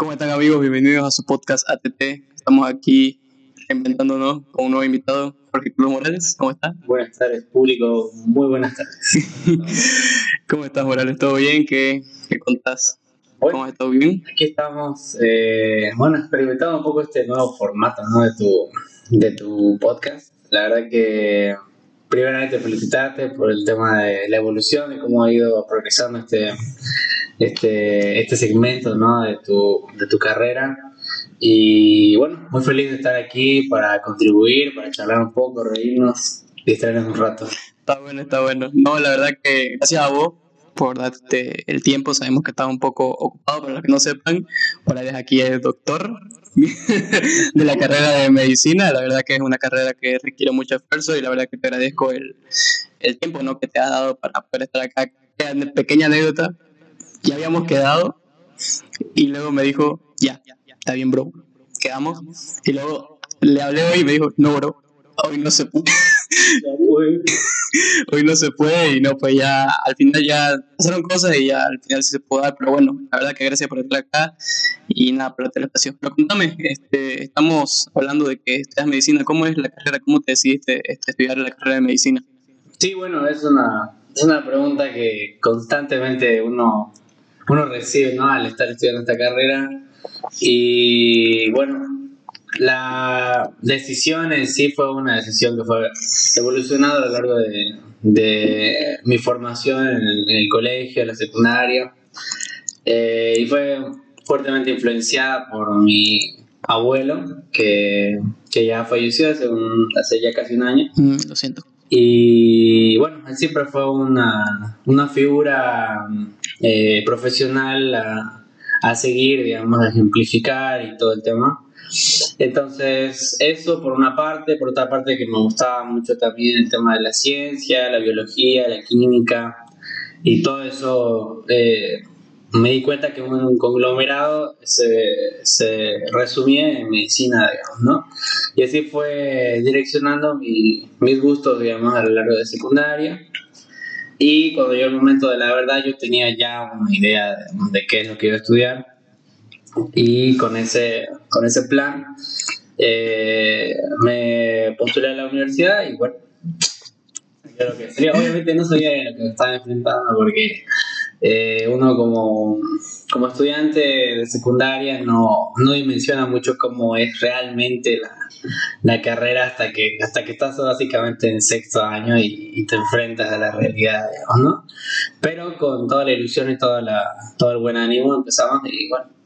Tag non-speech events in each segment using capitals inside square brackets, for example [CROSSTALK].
¿Cómo están amigos? Bienvenidos a su podcast ATT. Estamos aquí reinventándonos con un nuevo invitado, Jorge Cruz Morales. ¿Cómo estás? Buenas tardes, público. Muy buenas tardes. [LAUGHS] ¿Cómo estás, Morales? ¿Todo bien? ¿Qué, qué contás? ¿Cómo estás? bien? Aquí estamos, eh, bueno, experimentando un poco este nuevo formato ¿no? de, tu, de tu podcast. La verdad que, primeramente, felicitarte por el tema de la evolución y cómo ha ido progresando este, este, este segmento ¿no? de, tu, de tu carrera. Y bueno, muy feliz de estar aquí para contribuir, para charlar un poco, reírnos, distraernos un rato. Está bueno, está bueno. No, la verdad que gracias a vos por darte el tiempo. Sabemos que estás un poco ocupado, para los que no sepan, Morales aquí es doctor [LAUGHS] de la carrera de medicina. La verdad que es una carrera que requiere mucho esfuerzo y la verdad que te agradezco el, el tiempo ¿no? que te has dado para poder estar acá. Pequeña anécdota, ya habíamos quedado y luego me dijo, ya, está bien, bro, quedamos. Y luego le hablé hoy y me dijo, no, bro, hoy no se puede. [LAUGHS] hoy no se puede y no, pues ya al final ya pasaron cosas y ya al final sí se puede dar, pero bueno, la verdad que gracias por estar acá y nada, por la espacio. Pero contame, este, estamos hablando de que estudias medicina, ¿cómo es la carrera? ¿Cómo te decidiste este, estudiar la carrera de medicina? Sí, bueno, es una, es una pregunta que constantemente uno, uno recibe ¿no? al estar estudiando esta carrera y bueno, la decisión en sí fue una decisión que fue evolucionada a lo largo de, de mi formación en el, en el, colegio, en la secundaria, eh, y fue fuertemente influenciada por mi abuelo, que, que ya falleció hace, un, hace ya casi un año. Mm, lo siento. Y bueno, él siempre fue una, una figura eh, profesional a, a seguir, digamos, a ejemplificar y todo el tema. Entonces, eso por una parte, por otra parte que me gustaba mucho también el tema de la ciencia, la biología, la química y todo eso, eh, me di cuenta que un conglomerado se, se, resumía en medicina, digamos, ¿no? Y así fue direccionando mi, mis gustos, digamos, a lo largo de secundaria. Y cuando llegó el momento de la verdad, yo tenía ya una idea de, de qué es lo que iba a estudiar y con ese, con ese plan eh, me postulé a la universidad y bueno, lo que sería, obviamente no sabía lo que estaba enfrentando porque eh, uno como, como estudiante de secundaria no, no dimensiona mucho cómo es realmente la, la carrera hasta que, hasta que estás básicamente en sexto año y, y, te enfrentas a la realidad, digamos, ¿no? Pero con toda la ilusión y toda la, todo el buen ánimo empezamos y bueno,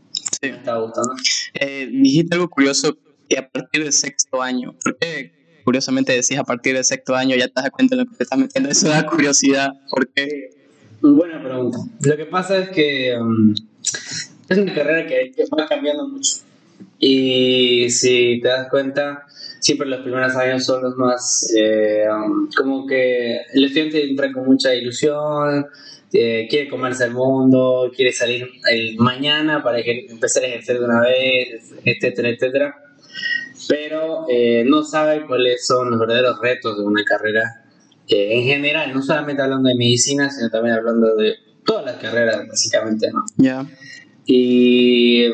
Sí. Me estaba gustando. Eh, dijiste algo curioso que a partir del sexto año, ¿por qué curiosamente decís a partir del sexto año ya te das cuenta de lo que te estás metiendo? Eso da curiosidad. ¿Por qué? Buena pregunta. Lo que pasa es que um, es una carrera que, que, va cambiando mucho. Y si te das cuenta, siempre los primeros años son los más. Eh, um, como que el estudiante entra con mucha ilusión, eh, quiere comerse el mundo, quiere salir el mañana para empezar a ejercer de una vez, etcétera, etcétera. Pero eh, no sabe cuáles son los verdaderos retos de una carrera eh, en general, no solamente hablando de medicina, sino también hablando de todas las carreras, básicamente, ¿no? Ya. Yeah. Y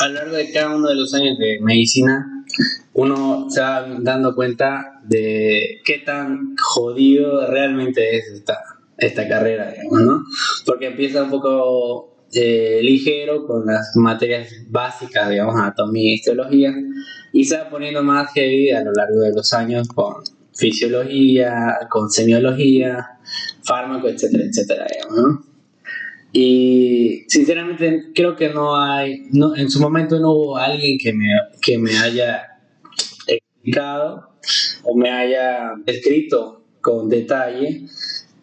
a lo largo de cada uno de los años de medicina, uno se va dando cuenta de qué tan jodido realmente es esta, esta carrera, digamos, ¿no? Porque empieza un poco eh, ligero con las materias básicas, digamos, anatomía y histología, y se va poniendo más heavy a lo largo de los años con fisiología, con semiología, fármaco, etcétera, etcétera, digamos, ¿no? Y sinceramente creo que no hay, no, en su momento no hubo alguien que me, que me haya explicado o me haya descrito con detalle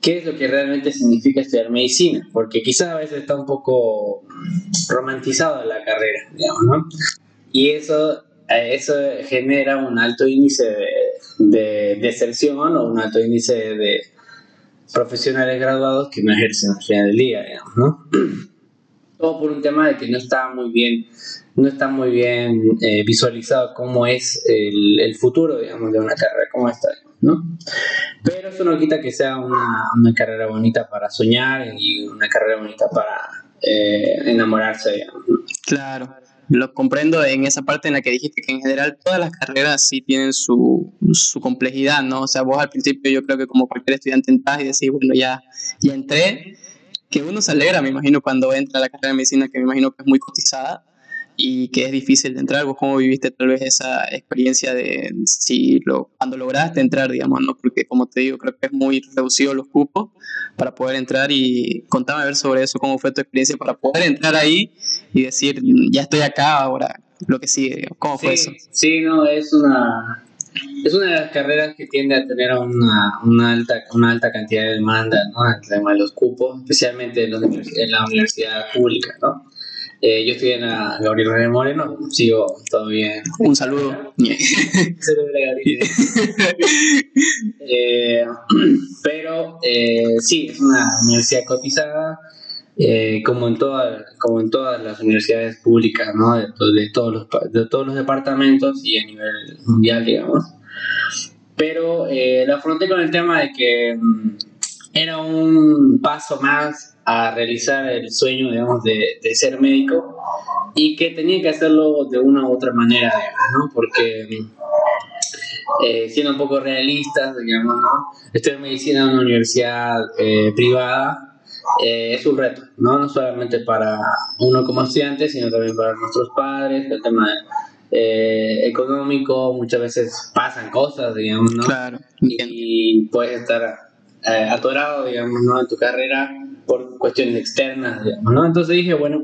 qué es lo que realmente significa estudiar medicina, porque quizás a veces está un poco romantizado la carrera, digamos, ¿no? Y eso, eso genera un alto índice de, de deserción o un alto índice de profesionales graduados que no ejercen al final del día, digamos, ¿no? [CLEARS THROAT] Todo por un tema de que no está muy bien, no está muy bien eh, visualizado cómo es el, el, futuro, digamos, de una carrera como esta, ¿no? Pero eso no quita que sea una, una carrera bonita para soñar y una carrera bonita para eh, enamorarse. Claro, lo comprendo en esa parte en la que dijiste que en general todas las carreras sí tienen su, su complejidad, ¿no? O sea, vos al principio yo creo que como cualquier estudiante entras y decís, bueno, ya, ya entré, que uno se alegra, me imagino, cuando entra a la carrera de medicina, que me imagino que es muy cotizada, y que es difícil de entrar. ¿Vos cómo viviste tal vez esa experiencia de si lo, cuando lograste entrar, digamos, ¿no? Porque como te digo, creo que es muy reducido los cupos para poder entrar y contame a ver sobre eso, cómo fue tu experiencia para poder entrar ahí y decir, ya estoy acá, ahora lo que sigue, ¿cómo fue eso? Sí, no, es una... Es una de las carreras que tiende a tener una, una alta, una alta cantidad de demanda, ¿no? El tema de los cupos, especialmente en, en la universidad pública, ¿no? Eh, yo estoy en la Gabriel René Moreno, sigo todavía. Un saludo. [LAUGHS] [LAUGHS] eh, pero eh, sí, es una universidad cotizada, eh, como, en toda, como en todas las universidades públicas, ¿no? de, de, todos los, de todos los departamentos y a nivel mundial, digamos. Pero la afronté con el tema de que mm, era un paso más a realizar el sueño, digamos, de, de, ser médico y que tenía que hacerlo de una u otra manera, ¿no? Porque eh, siendo un poco realistas, digamos, ¿no? Estudiar medicina en una universidad eh, privada eh, es un reto, ¿no? No solamente para uno como estudiante, sino también para nuestros padres, el tema económico, muchas veces pasan cosas, digamos, ¿no? Claro. Y, puedes estar atorado, digamos, ¿no? En tu carrera por cuestiones externas, digamos, ¿no? Entonces dije, bueno,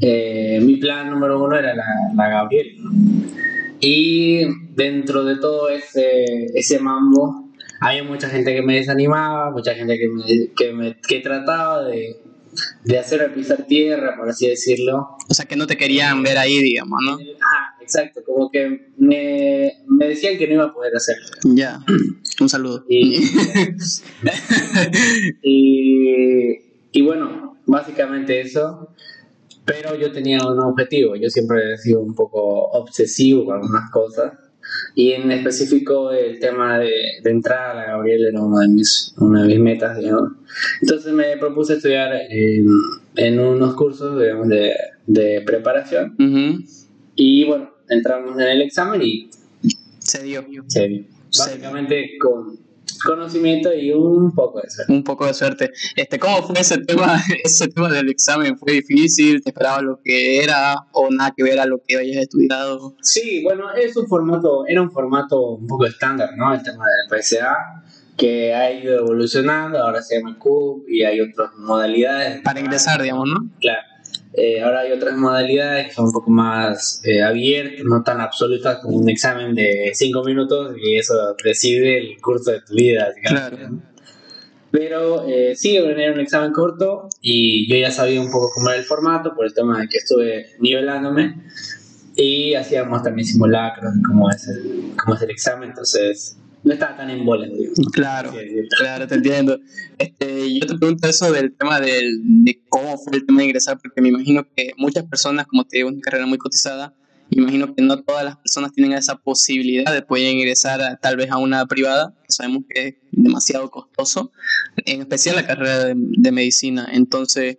eh, mi plan número uno era la, la Gabriel, ¿no? Y dentro de todo ese, ese mambo, había mucha gente que me desanimaba, mucha gente que, me, que, me, que trataba de, de hacer pisar tierra, por así decirlo. O sea, que no te querían ver ahí, digamos, ¿no? Ajá, exacto, como que me, me decían que no iba a poder hacerlo. Ya, un saludo. Y, [LAUGHS] y, y, bueno, básicamente eso. Pero yo tenía un objetivo, yo siempre he sido un poco obsesivo con algunas cosas. Y en específico el tema de, de entrar a la Gabriel era una de mis, una de mis metas, digamos. Entonces me propuse estudiar en, en unos cursos, digamos, de, de preparación. Uh -huh. Y bueno, entramos en el examen y... Se dio. Se dio. Básicamente con conocimiento y un poco de suerte. Un poco de suerte. Este, ¿Cómo fue ese tema, [LAUGHS] ese tema del examen? ¿Fue difícil? ¿Te esperabas lo que era o nada que ver a lo que hayas estudiado? Sí, bueno, es un formato, era un formato un poco estándar, ¿no? El tema del PSA que ha ido evolucionando, ahora se llama CUB y hay otras modalidades. Para ingresar, digamos, ¿no? Claro. Eh, ahora hay otras modalidades que son un poco más eh, abiertas, no tan absolutas como un examen de 5 minutos y eso decide el curso de tu vida. Claro. Pero eh, sí, era un examen corto y yo ya sabía un poco cómo era el formato por el tema de que estuve nivelándome y hacíamos también simulacros de cómo es el, cómo es el examen, entonces no estaba tan en bola. Claro, claro, te entiendo. Este, yo te pregunto eso del tema del, de cómo fue el tema de ingresar, porque me imagino que muchas personas, como te digo, es una carrera muy cotizada, me imagino que no todas las personas tienen esa posibilidad de poder ingresar a, tal vez a una privada, que sabemos que es demasiado costoso, en especial la carrera de, de medicina. Entonces,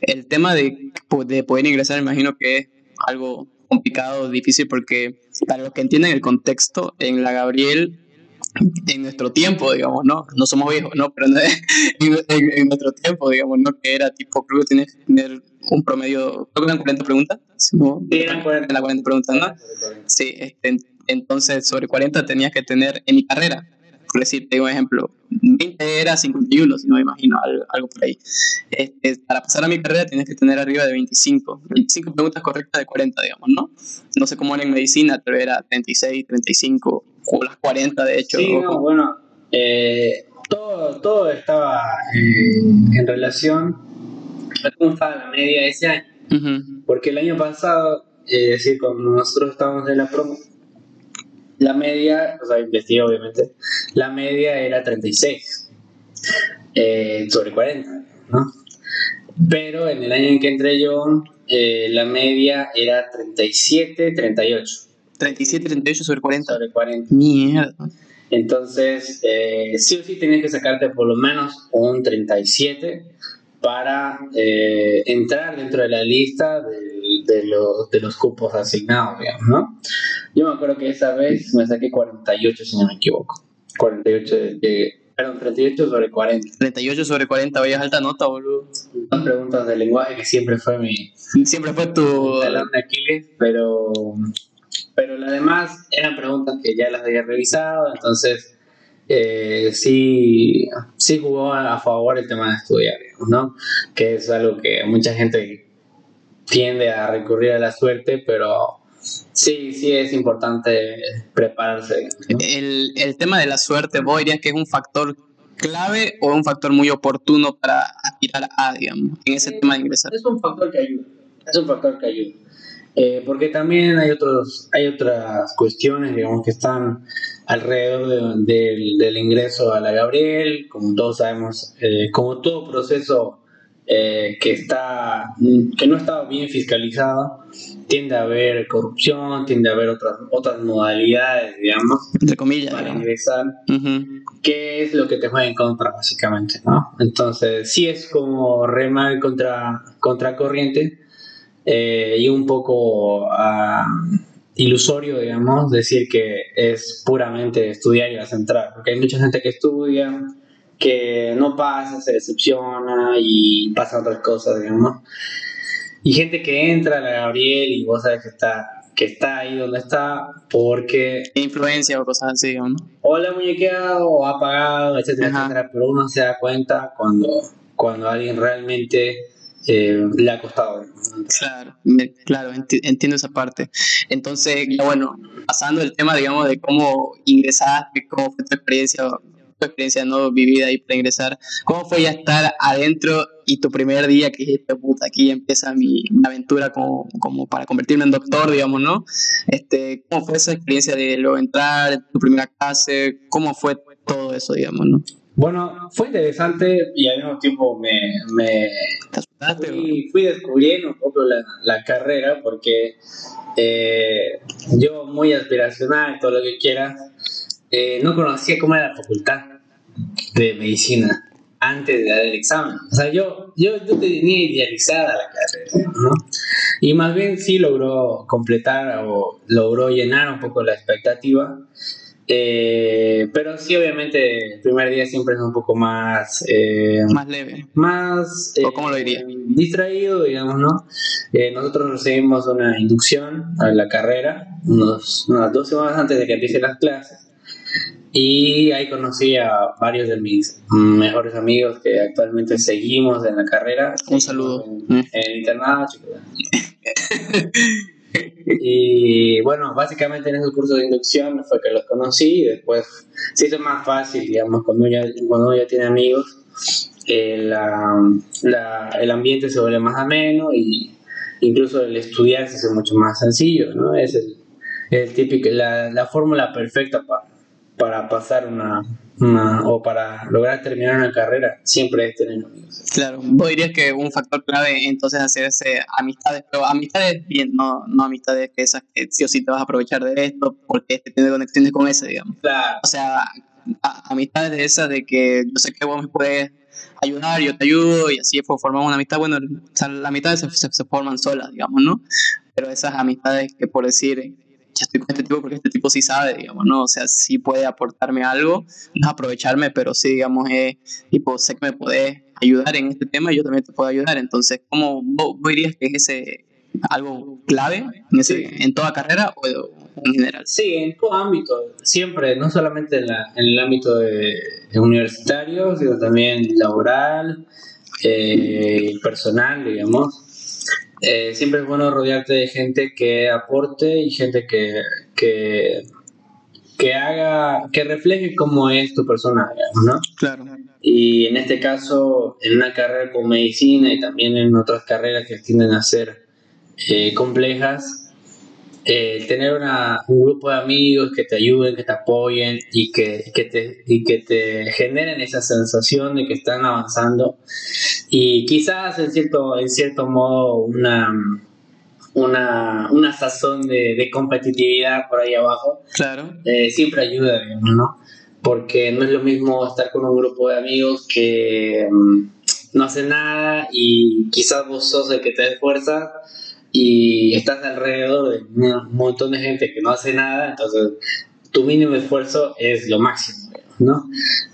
el tema de, de poder ingresar, me imagino que es algo complicado, difícil, porque para los que entienden el contexto, en la Gabriel en nuestro tiempo, digamos, ¿no? No somos viejos, ¿no? Pero [LAUGHS] en, en, en, nuestro tiempo, digamos, ¿no? Que era tipo, creo que tienes que tener un promedio, creo que eran 40 preguntas. ¿no? Sí, eran 40. Eran 40 preguntas, ¿no? Sí, este, entonces sobre 40 tenías que tener en mi carrera, por decir, te digo un ejemplo, 20 era 51, si no me imagino, algo, algo por ahí. Este, para pasar a mi carrera tienes que tener arriba de 25, 25 preguntas correctas de 40, digamos, ¿no? No sé cómo era en medicina, pero era 36, 35 o las 40 de hecho. Sí, no, bueno, eh, todo, todo estaba en, en relación a cómo estaba la media ese año. Uh -huh. Porque el año pasado, es decir, cuando nosotros estábamos en la promo, la media, o sea, investigué obviamente, la media era 36 eh, sobre 40, ¿no? Pero en el año en que entré yo, eh, la media era 37, 38. 37, 38 sobre 40. Sobre 40. Mierda. Entonces, eh, sí o sí tenías que sacarte por lo menos un 37 para eh, entrar dentro de la lista del, de los, de los cupos asignados, digamos, ¿no? Yo me acuerdo que esa vez me saqué 48, si no me equivoco. 48 de, Perdón, 38 sobre 40. 38 sobre 40, vayas alta nota, boludo. Dos preguntas de lenguaje que siempre fue mi. Siempre fue tu. talón de Aquiles, pero. Pero las demás eran preguntas que ya las había revisado, entonces. Eh, sí, sí jugó a favor el tema de estudiar, ¿no? Que es algo que mucha gente tiende a recurrir a la suerte, pero Sí, sí es importante prepararse. El, el, tema de la suerte, ¿vos dirías que es un factor clave o un factor muy oportuno para aspirar a, digamos, en ese tema de ingresar? Es un factor que ayuda, es un factor que ayuda. Eh, porque también hay, otros, hay otras cuestiones, digamos, que están alrededor del ingreso a la Gabriel, como todos sabemos, eh, como todo proceso eh, que, está, que no está bien fiscalizado, tiende a haber corrupción, tiende a haber otras, otras modalidades, digamos, entre comillas, para ingresar, que es lo que te juega en contra, básicamente, ¿no? Entonces, sí es como remar contra, contra corriente eh, y un poco uh, ilusorio, digamos, decir que es puramente estudiar y vas a entrar, porque hay mucha gente que estudia que no pasa, se decepciona y pasan otras cosas, digamos. Y gente que entra a la Gabriel y vos sabes que está, que está ahí donde está porque... Influencia o cosas así, ¿no? O la muñequeado o ha pagado, etcétera, etcétera. Pero uno se da cuenta cuando, cuando alguien realmente eh, le ha costado. Claro, claro, entiendo esa parte. Entonces, bueno, pasando el tema, digamos, de cómo ingresaste, cómo fue tu experiencia experiencia no vivida ahí para ingresar. ¿Cómo fue ya estar adentro y tu primer día que dijiste, puta, aquí empieza mi, aventura como, como, para convertirme en doctor, digamos, ¿no? Este, ¿Cómo fue esa experiencia de luego entrar, tu primera clase? ¿Cómo fue todo eso, digamos, no? Bueno, fue interesante y al mismo tiempo me, me fui, fui, descubriendo un poco la, la carrera porque eh, yo muy aspiracional, todo lo que quieras, eh, no conocía cómo era la facultad de medicina antes de dar el examen. O sea, yo, yo, yo tenía idealizada la carrera, ¿no? Y más bien sí logró completar o logró llenar un poco la expectativa. Eh, pero sí, obviamente, el primer día siempre es un poco más... Eh, más leve. Más... ¿O cómo lo diría? Distraído, digamos, ¿no? nosotros recibimos una inducción a la carrera unos, unas dos semanas antes de que empiecen las clases. Y ahí conocí a varios de mis mejores amigos que actualmente seguimos en la carrera. Un saludo. En, el internado, [LAUGHS] y bueno, básicamente en ese curso de inducción fue que los conocí y después se hizo más fácil, digamos, cuando uno ya, cuando ya tiene amigos, el, el ambiente se vuelve más ameno y incluso el estudiar se hace mucho más sencillo, ¿no? Es el, el típico, la, la fórmula perfecta para pasar una, o para lograr terminar una carrera siempre es tener amigos. Claro, vos dirías que un factor clave entonces hacerse amistades, pero amistades bien, no, no amistades que esas que sí o sí te vas a aprovechar de esto porque este tiene conexiones con ese, digamos. Claro. O sea, amistades de esas de que yo sé que vos me puedes ayudar, yo te ayudo y así formamos una amistad. Bueno, las amistades se, se, se forman solas, digamos, ¿no? Pero esas amistades que por decir ya estoy con este tipo porque este tipo sí sabe, digamos, ¿no? O sea, sí puede aportarme algo, no aprovecharme, pero sí, digamos, eh, tipo, sé que me puedes ayudar en este tema y yo también te puedo ayudar. Entonces, ¿cómo vos, dirías que es ese algo clave en, ese, en toda carrera o en general? Sí, en todo ámbito, siempre, no solamente en, la, en el ámbito de, universitario, sino también laboral, eh, personal, digamos eh, siempre es bueno rodearte de gente que aporte y gente que, que, que haga, que refleje cómo es tu persona, ¿no? Claro. Y en este caso, en una carrera con medicina y también en otras carreras que tienden a ser eh, complejas, eh, tener una, un grupo de amigos que te ayuden, que te apoyen y que, que te, y que te generen esa sensación de que están avanzando y quizás en cierto, en cierto modo una, una, una sazón de, de, competitividad por ahí abajo, claro. Eh, siempre ayuda, ¿no? Porque no es lo mismo estar con un grupo de amigos que mm, no hace nada y quizás vos sos el que te esfuerza y estás alrededor de un montón de gente que no hace nada, entonces tu mínimo esfuerzo es lo máximo, ¿no?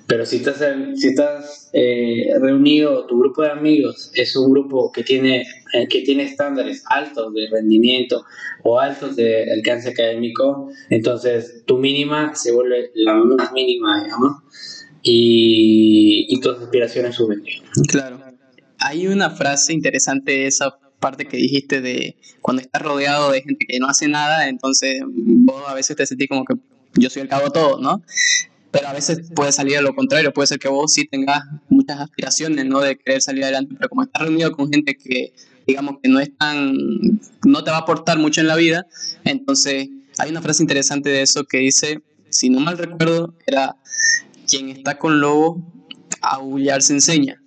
Pero si estás, si estás eh, reunido, tu grupo de amigos es un grupo que tiene, eh, que tiene estándares altos de rendimiento o altos de alcance académico, entonces tu mínima se vuelve la más mínima, digamos, y, y tus aspiraciones suben. Claro. Hay una frase interesante esa parte que dijiste de cuando estás rodeado de gente que no hace nada, entonces vos a veces te sentís como que yo soy el cabo todo, ¿no? pero a veces puede salir a lo contrario, puede ser que vos sí tengas muchas aspiraciones, ¿no? De querer salir adelante, pero como estás reunido con gente que, digamos, que no es tan, no te va a aportar mucho en la vida, entonces hay una frase interesante de eso que dice, si no mal recuerdo, era, quien está con lobo, a se enseña.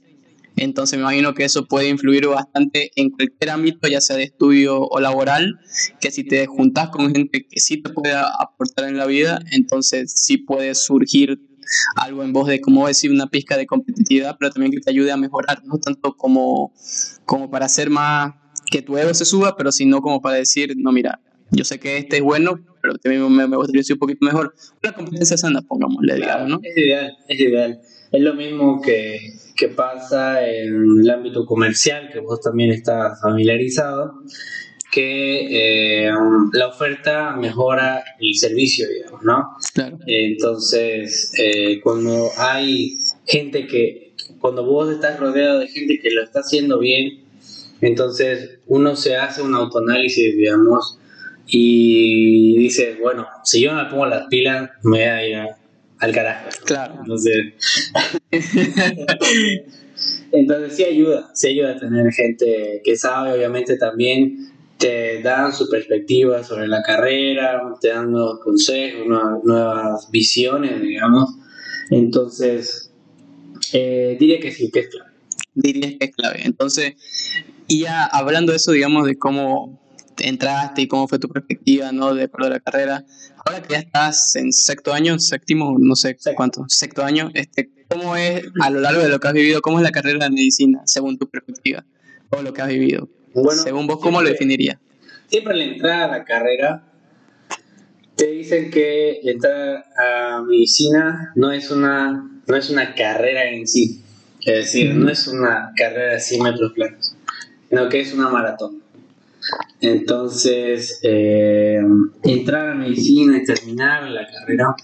Entonces me imagino que eso puede influir bastante en cualquier ámbito, ya sea de estudio o laboral, que si te juntas con gente que sí te puede aportar en la vida, entonces sí puede surgir algo en vos de, como decir, una pizca de competitividad, pero también que te ayude a mejorar, no tanto como, como para hacer más, que tu ego se suba, pero sino como para decir, no, mira, yo sé que este es bueno, pero también me, me gustaría ser un poquito mejor. Una competencia sana, pongámosle, digamos, ¿no? Es ideal, es ideal. Es lo mismo que que pasa en el ámbito comercial, que vos también estás familiarizado, que eh, la oferta mejora el servicio, digamos, ¿no? Claro. Entonces, eh, cuando hay gente que, cuando vos estás rodeado de gente que lo está haciendo bien, entonces uno se hace un autoanálisis, digamos, y dice, bueno, si yo me pongo las pilas, me voy a ir a al carajo. Claro. Entonces, [LAUGHS] entonces sí ayuda, sí ayuda a tener gente que sabe, obviamente también te dan su perspectiva sobre la carrera, te dan nuevos consejos, nuevas, visiones, digamos. Entonces, eh, diría que sí, que es clave. Diría que es clave. Entonces, y ya hablando de eso, digamos, de cómo entraste y cómo fue tu perspectiva, ¿no? De, de la carrera. Ahora que ya estás en sexto año, séptimo, no sé cuánto, sexto año, este, ¿cómo es a lo largo de lo que has vivido, cómo es la carrera de medicina, según tu perspectiva, o lo que has vivido? Bueno, según vos, ¿cómo lo definirías? Siempre la entrada a la carrera te dicen que entrar a medicina no es una, no es una carrera en sí. Es decir, no es una carrera de 100 metros planos, sino que es una maratón. Entonces, eh, entrar a medicina y terminar la carrera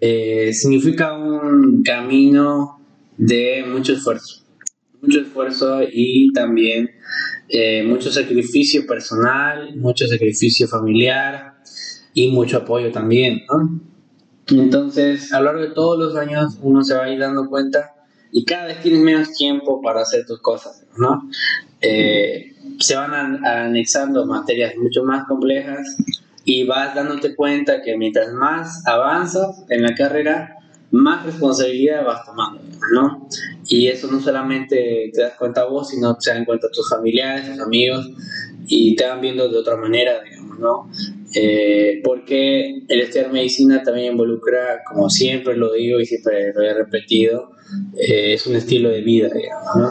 eh, significa un camino de mucho esfuerzo. Mucho esfuerzo y también eh, mucho sacrificio personal, mucho sacrificio familiar y mucho apoyo también. Entonces, a lo largo de todos los años uno se va a ir dando cuenta y cada vez tienes menos tiempo para hacer tus cosas, ¿no? Se van anexando materias mucho más complejas y vas dándote cuenta que mientras más avanzas en la carrera, más responsabilidad vas tomando, ¿no? Y eso no solamente te das cuenta vos, sino te dan cuenta tus familiares, tus amigos, y te van viendo de otra manera, digamos, ¿no? Eh, porque el estudiar medicina también involucra, como siempre lo digo y siempre lo he repetido, eh, es un estilo de vida, digamos, ¿no?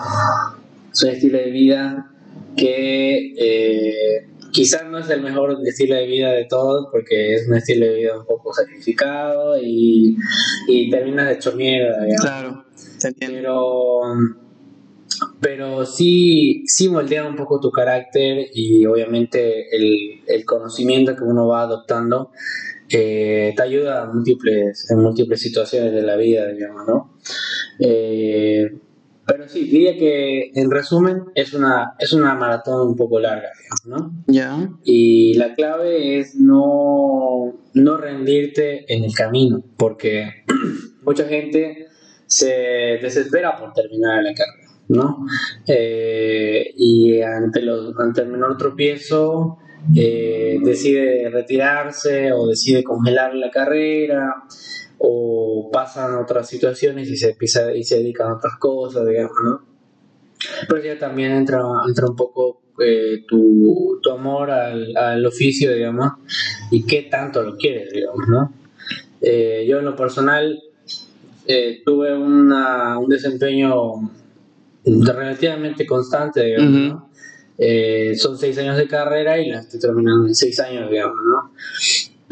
Es un estilo de vida que eh, quizás no es el mejor estilo de vida de todos porque es un estilo de vida un poco sacrificado y, y terminas de hecho mierda. Claro, Pero, pero sí, sí moldea un poco tu carácter y obviamente el, el conocimiento que uno va adoptando eh, te ayuda en múltiples, en múltiples situaciones de la vida, digamos, ¿no? Eh, pero sí, diría que en resumen es una, es una maratón un poco larga, ¿no? Ya. Y la clave es no, no rendirte en el camino, porque [CLEARS THROAT] mucha gente se desespera por terminar la carrera, ¿no? Eh, y ante, los, ante el menor tropiezo eh, decide retirarse o decide congelar la carrera o pasan otras situaciones y se empieza y se dedican a otras cosas, digamos, ¿no? Pero ya también entra, entra un poco eh, tu, tu, amor al, al, oficio, digamos, y qué tanto lo quieres, digamos, ¿no? Eh, yo en lo personal eh, tuve una, un desempeño relativamente constante, digamos, ¿no? Son seis años de carrera y la estoy terminando en seis años, digamos, ¿no?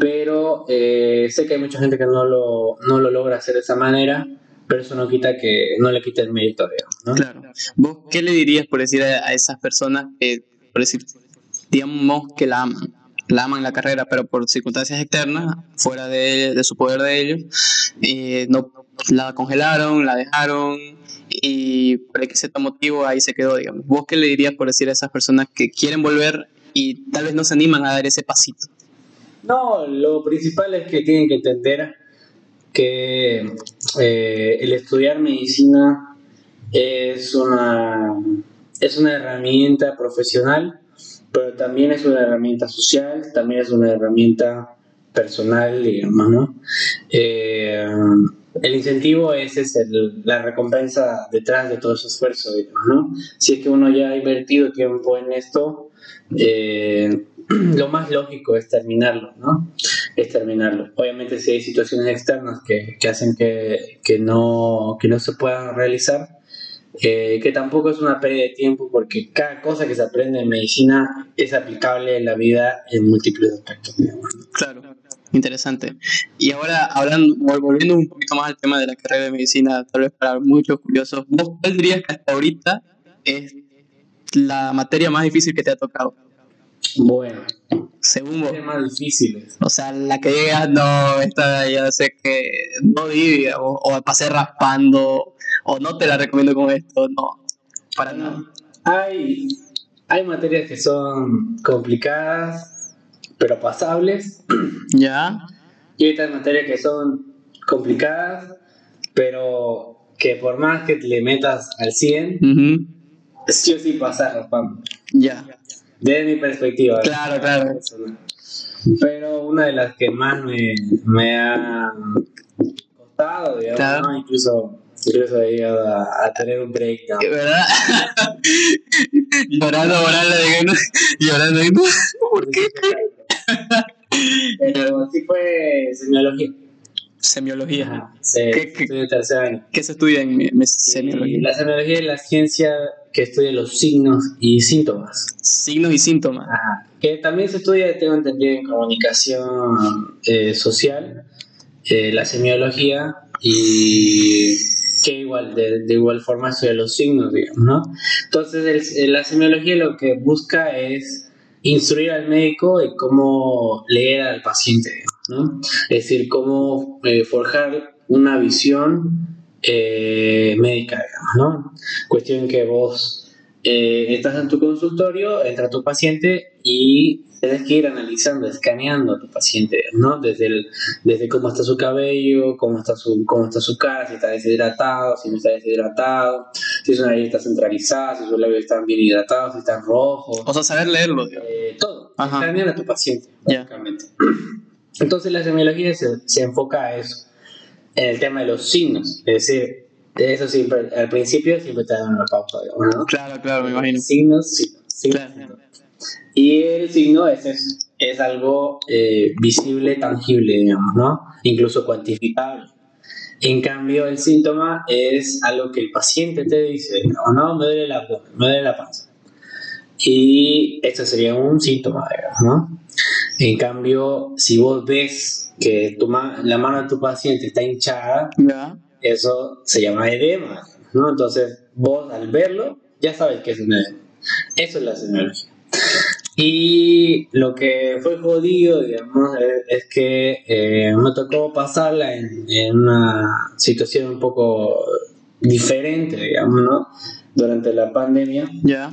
Pero eh, sé que hay mucha gente que no lo, no lo logra hacer de esa manera, pero eso no quita que no le quite el mérito, digamos, ¿no? Claro. ¿Vos qué le dirías, por decir, a, esas personas que, por decir, digamos que la aman? La aman la carrera, pero por circunstancias externas, fuera de, de su poder de ellos, no la congelaron, la dejaron y por cierto motivo ahí se quedó, digamos. ¿Vos qué le dirías, por decir, a esas personas que quieren volver y tal vez no se animan a dar ese pasito? No, lo principal es que tienen que entender que eh, el estudiar medicina es una, es una herramienta profesional, pero también es una herramienta social, también es una herramienta personal, digamos, ¿no? Eh, el incentivo es, el- la recompensa detrás de todo ese esfuerzo, digamos, ¿no? Si es que uno ya ha invertido tiempo en esto, eh, [CLEARS THROAT] lo más lógico es terminarlo, ¿no? Es terminarlo. Obviamente si hay situaciones externas que, que hacen que, que, no, que no se puedan realizar, eh, que tampoco es una pérdida de tiempo porque cada cosa que se aprende en medicina es aplicable en la vida en múltiples aspectos. Claro, interesante. Y ahora, hablando, vol- volviendo un poquito más al tema de la carrera de medicina, tal vez para muchos curiosos, ¿vos cuál dirías que hasta ahorita es la materia más difícil que te ha tocado? Bueno, Según vos. temas difíciles. O sea, la que digas, no, esta ya sé que no di, digamos, o pasé raspando, o no te la recomiendo con esto, no, para nada. Hay, hay materias que son complicadas, pero pasables, ¿Ya? y hay otras materias que son complicadas, pero que por más que te le metas al 100, Ujú. sí o sí pasas raspando. Ya. Desde mi perspectiva. Claro, claro. Pero una de las que más me, me ha costado, digamos, Claro. ¿no? incluso, incluso he llegado a, a tener un breakdown. ¿Verdad? [LAUGHS] llorando, llorando, digamos, llorando, ¿por qué? Pero sí fue semiología. Semiología. Ajá, sí, ¿Qué- qué- estoy en tercer año. ¿Qué se estudia en semiología? la semiología es la ciencia que estudia los signos y síntomas. Signos y síntomas. Ajá. Que también se estudia, tengo entendido, en comunicación eh, social, eh, la semiología, y que igual, de, de igual forma estudia los signos, digamos, ¿no? Entonces, el- la semiología lo que busca es instruir al médico de cómo leer al paciente, ¿no? Es decir, cómo eh, forjar una visión eh, médica, digamos, ¿no? Cuestión que vos eh, estás en tu consultorio, entra tu paciente y tienes que ir analizando, escaneando a tu paciente, ¿no? Desde, el, desde cómo está su cabello, cómo está su, cómo está su cara, si está deshidratado, si no está deshidratado, si su nariz está centralizada, si sus labios están bien hidratados, si están rojos, O sea, saber leerlo, eh, todo. Escanear a tu paciente, básicamente. Entonces la semiología se, se enfoca a eso, en el tema de los signos, es decir, eso siempre, al principio siempre te dan una pauta, digamos, ¿no? Claro, claro, me imagino. Signos, signos, signos, Claro. signos. Y el signo es, eso, es algo eh, visible, tangible, digamos, ¿no? Incluso cuantificable. En cambio, el síntoma es algo que el paciente te dice, no, no, me duele la me duele la panza. Y esto sería un síntoma, digamos, ¿no? En cambio, si vos ves que tu ma- la mano de tu paciente está hinchada, eso se llama edema, ¿no? Entonces, vos al verlo, ya sabes que es un edema. Eso es la semiología. Y lo que fue jodido, digamos, es, que eh, me tocó pasarla en, en una situación un poco diferente, digamos, ¿no? Durante la pandemia. Ya.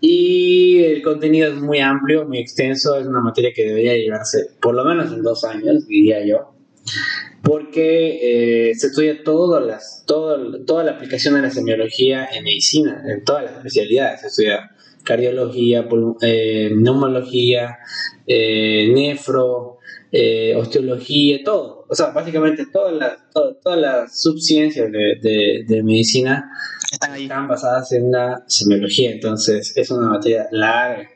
Y el contenido es muy amplio, muy extenso, es una materia que debería llevarse por lo menos en dos años, diría yo, porque eh, se estudia todas las, todo, toda la aplicación de la semiología en medicina, en todas las especialidades, se estudia cardiología, eh, neumología, eh, nefro, eh, osteología, todo, o sea, básicamente todas las, to- todas las subciencias de, de- de medicina Están ahí. están basadas en la semiología, entonces es una materia larga,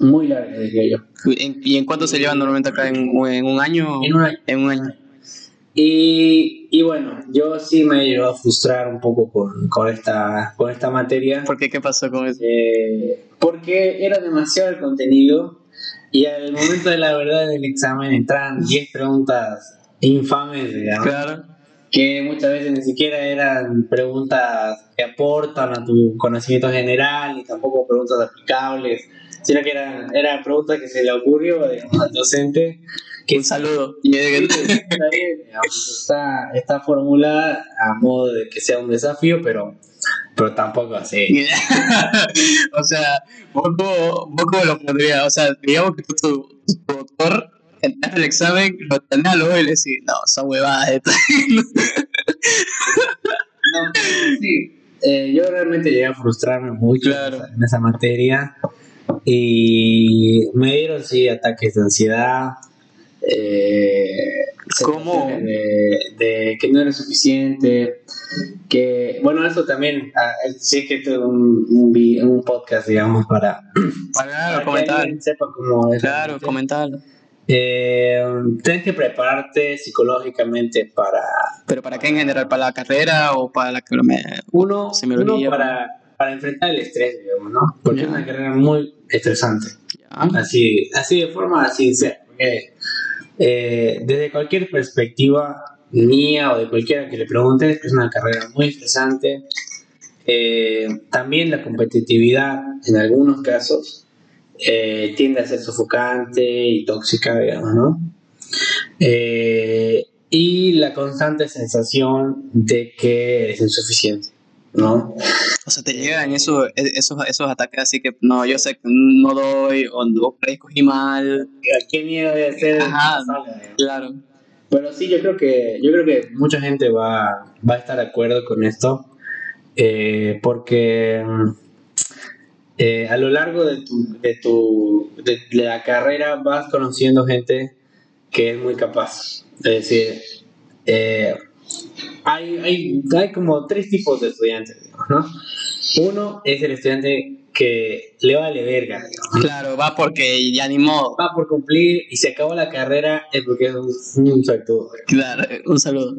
muy larga, diría yo. ¿En- ¿Y en cuánto se llevan normalmente acá? ¿En, en un año? En un año. En un año. Y, y bueno, yo sí me he llegado a frustrar un poco con, con, esta, con esta materia. ¿Por qué? ¿Qué pasó con eso? Eh, porque era demasiado el contenido y al momento de la verdad del examen entran 10 preguntas infames, digamos. Claro. Que muchas veces ni siquiera eran preguntas que aportan a tu conocimiento general y tampoco preguntas aplicables, sino que eran, eran preguntas que se le ocurrió digamos, al docente que Un saludo. está, está formulada a modo de que sea un desafío, pero, pero tampoco así. [LAUGHS] o sea, vos cómo, vos cómo lo pondrías. O sea, digamos que tú, tu, tu doctor, entras al examen, lo tenés al ojo y le decís, no, son huevadas. estas". No, sí. Eh, yo realmente llegué a frustrarme mucho Claro. en, esa, esa materia y me dieron sí ataques de ansiedad. Eh, ¿Cómo? De, de que no era suficiente. Que, bueno, eso también, ah, sí que tuve un, un, un podcast, digamos, para, para que comentar. sepa cómo es. Claro, realmente. Eh, tienes que prepararte psicológicamente para, Pero ¿para qué en general? ¿Para la carrera o para la que me... uno, Se me uno para, para enfrentar el estrés, digamos, ¿no? Porque Ya. es una carrera muy estresante. Ya. Así, así de forma sincera. Porque, eh, desde cualquier perspectiva mía o de cualquiera que le preguntes, es una carrera muy estresante. Eh, también la competitividad, en algunos casos, eh, tiende a ser sofocante y tóxica, digamos, ¿no? Eh, y la constante sensación de que eres insuficiente, ¿no? O sea, te llegan esos, esos, esos ataques así que no, yo sé que no doy o no escogí mal. ¿Qué miedo de hacer? Ajá. digamos. Claro. Pero sí, yo creo que yo creo que mucha gente va, va a estar de acuerdo con esto, eh, porque eh, a lo largo de tu, de tu de, la carrera vas conociendo gente que es muy capaz. Es decir, eh, hay, hay, hay como tres tipos de estudiantes, ¿no? Uno es el estudiante que le vale verga, digamos, Claro, va porque ya ni modo. va por cumplir y se acabó la carrera es porque es un, un suertudo. Claro, un saludo.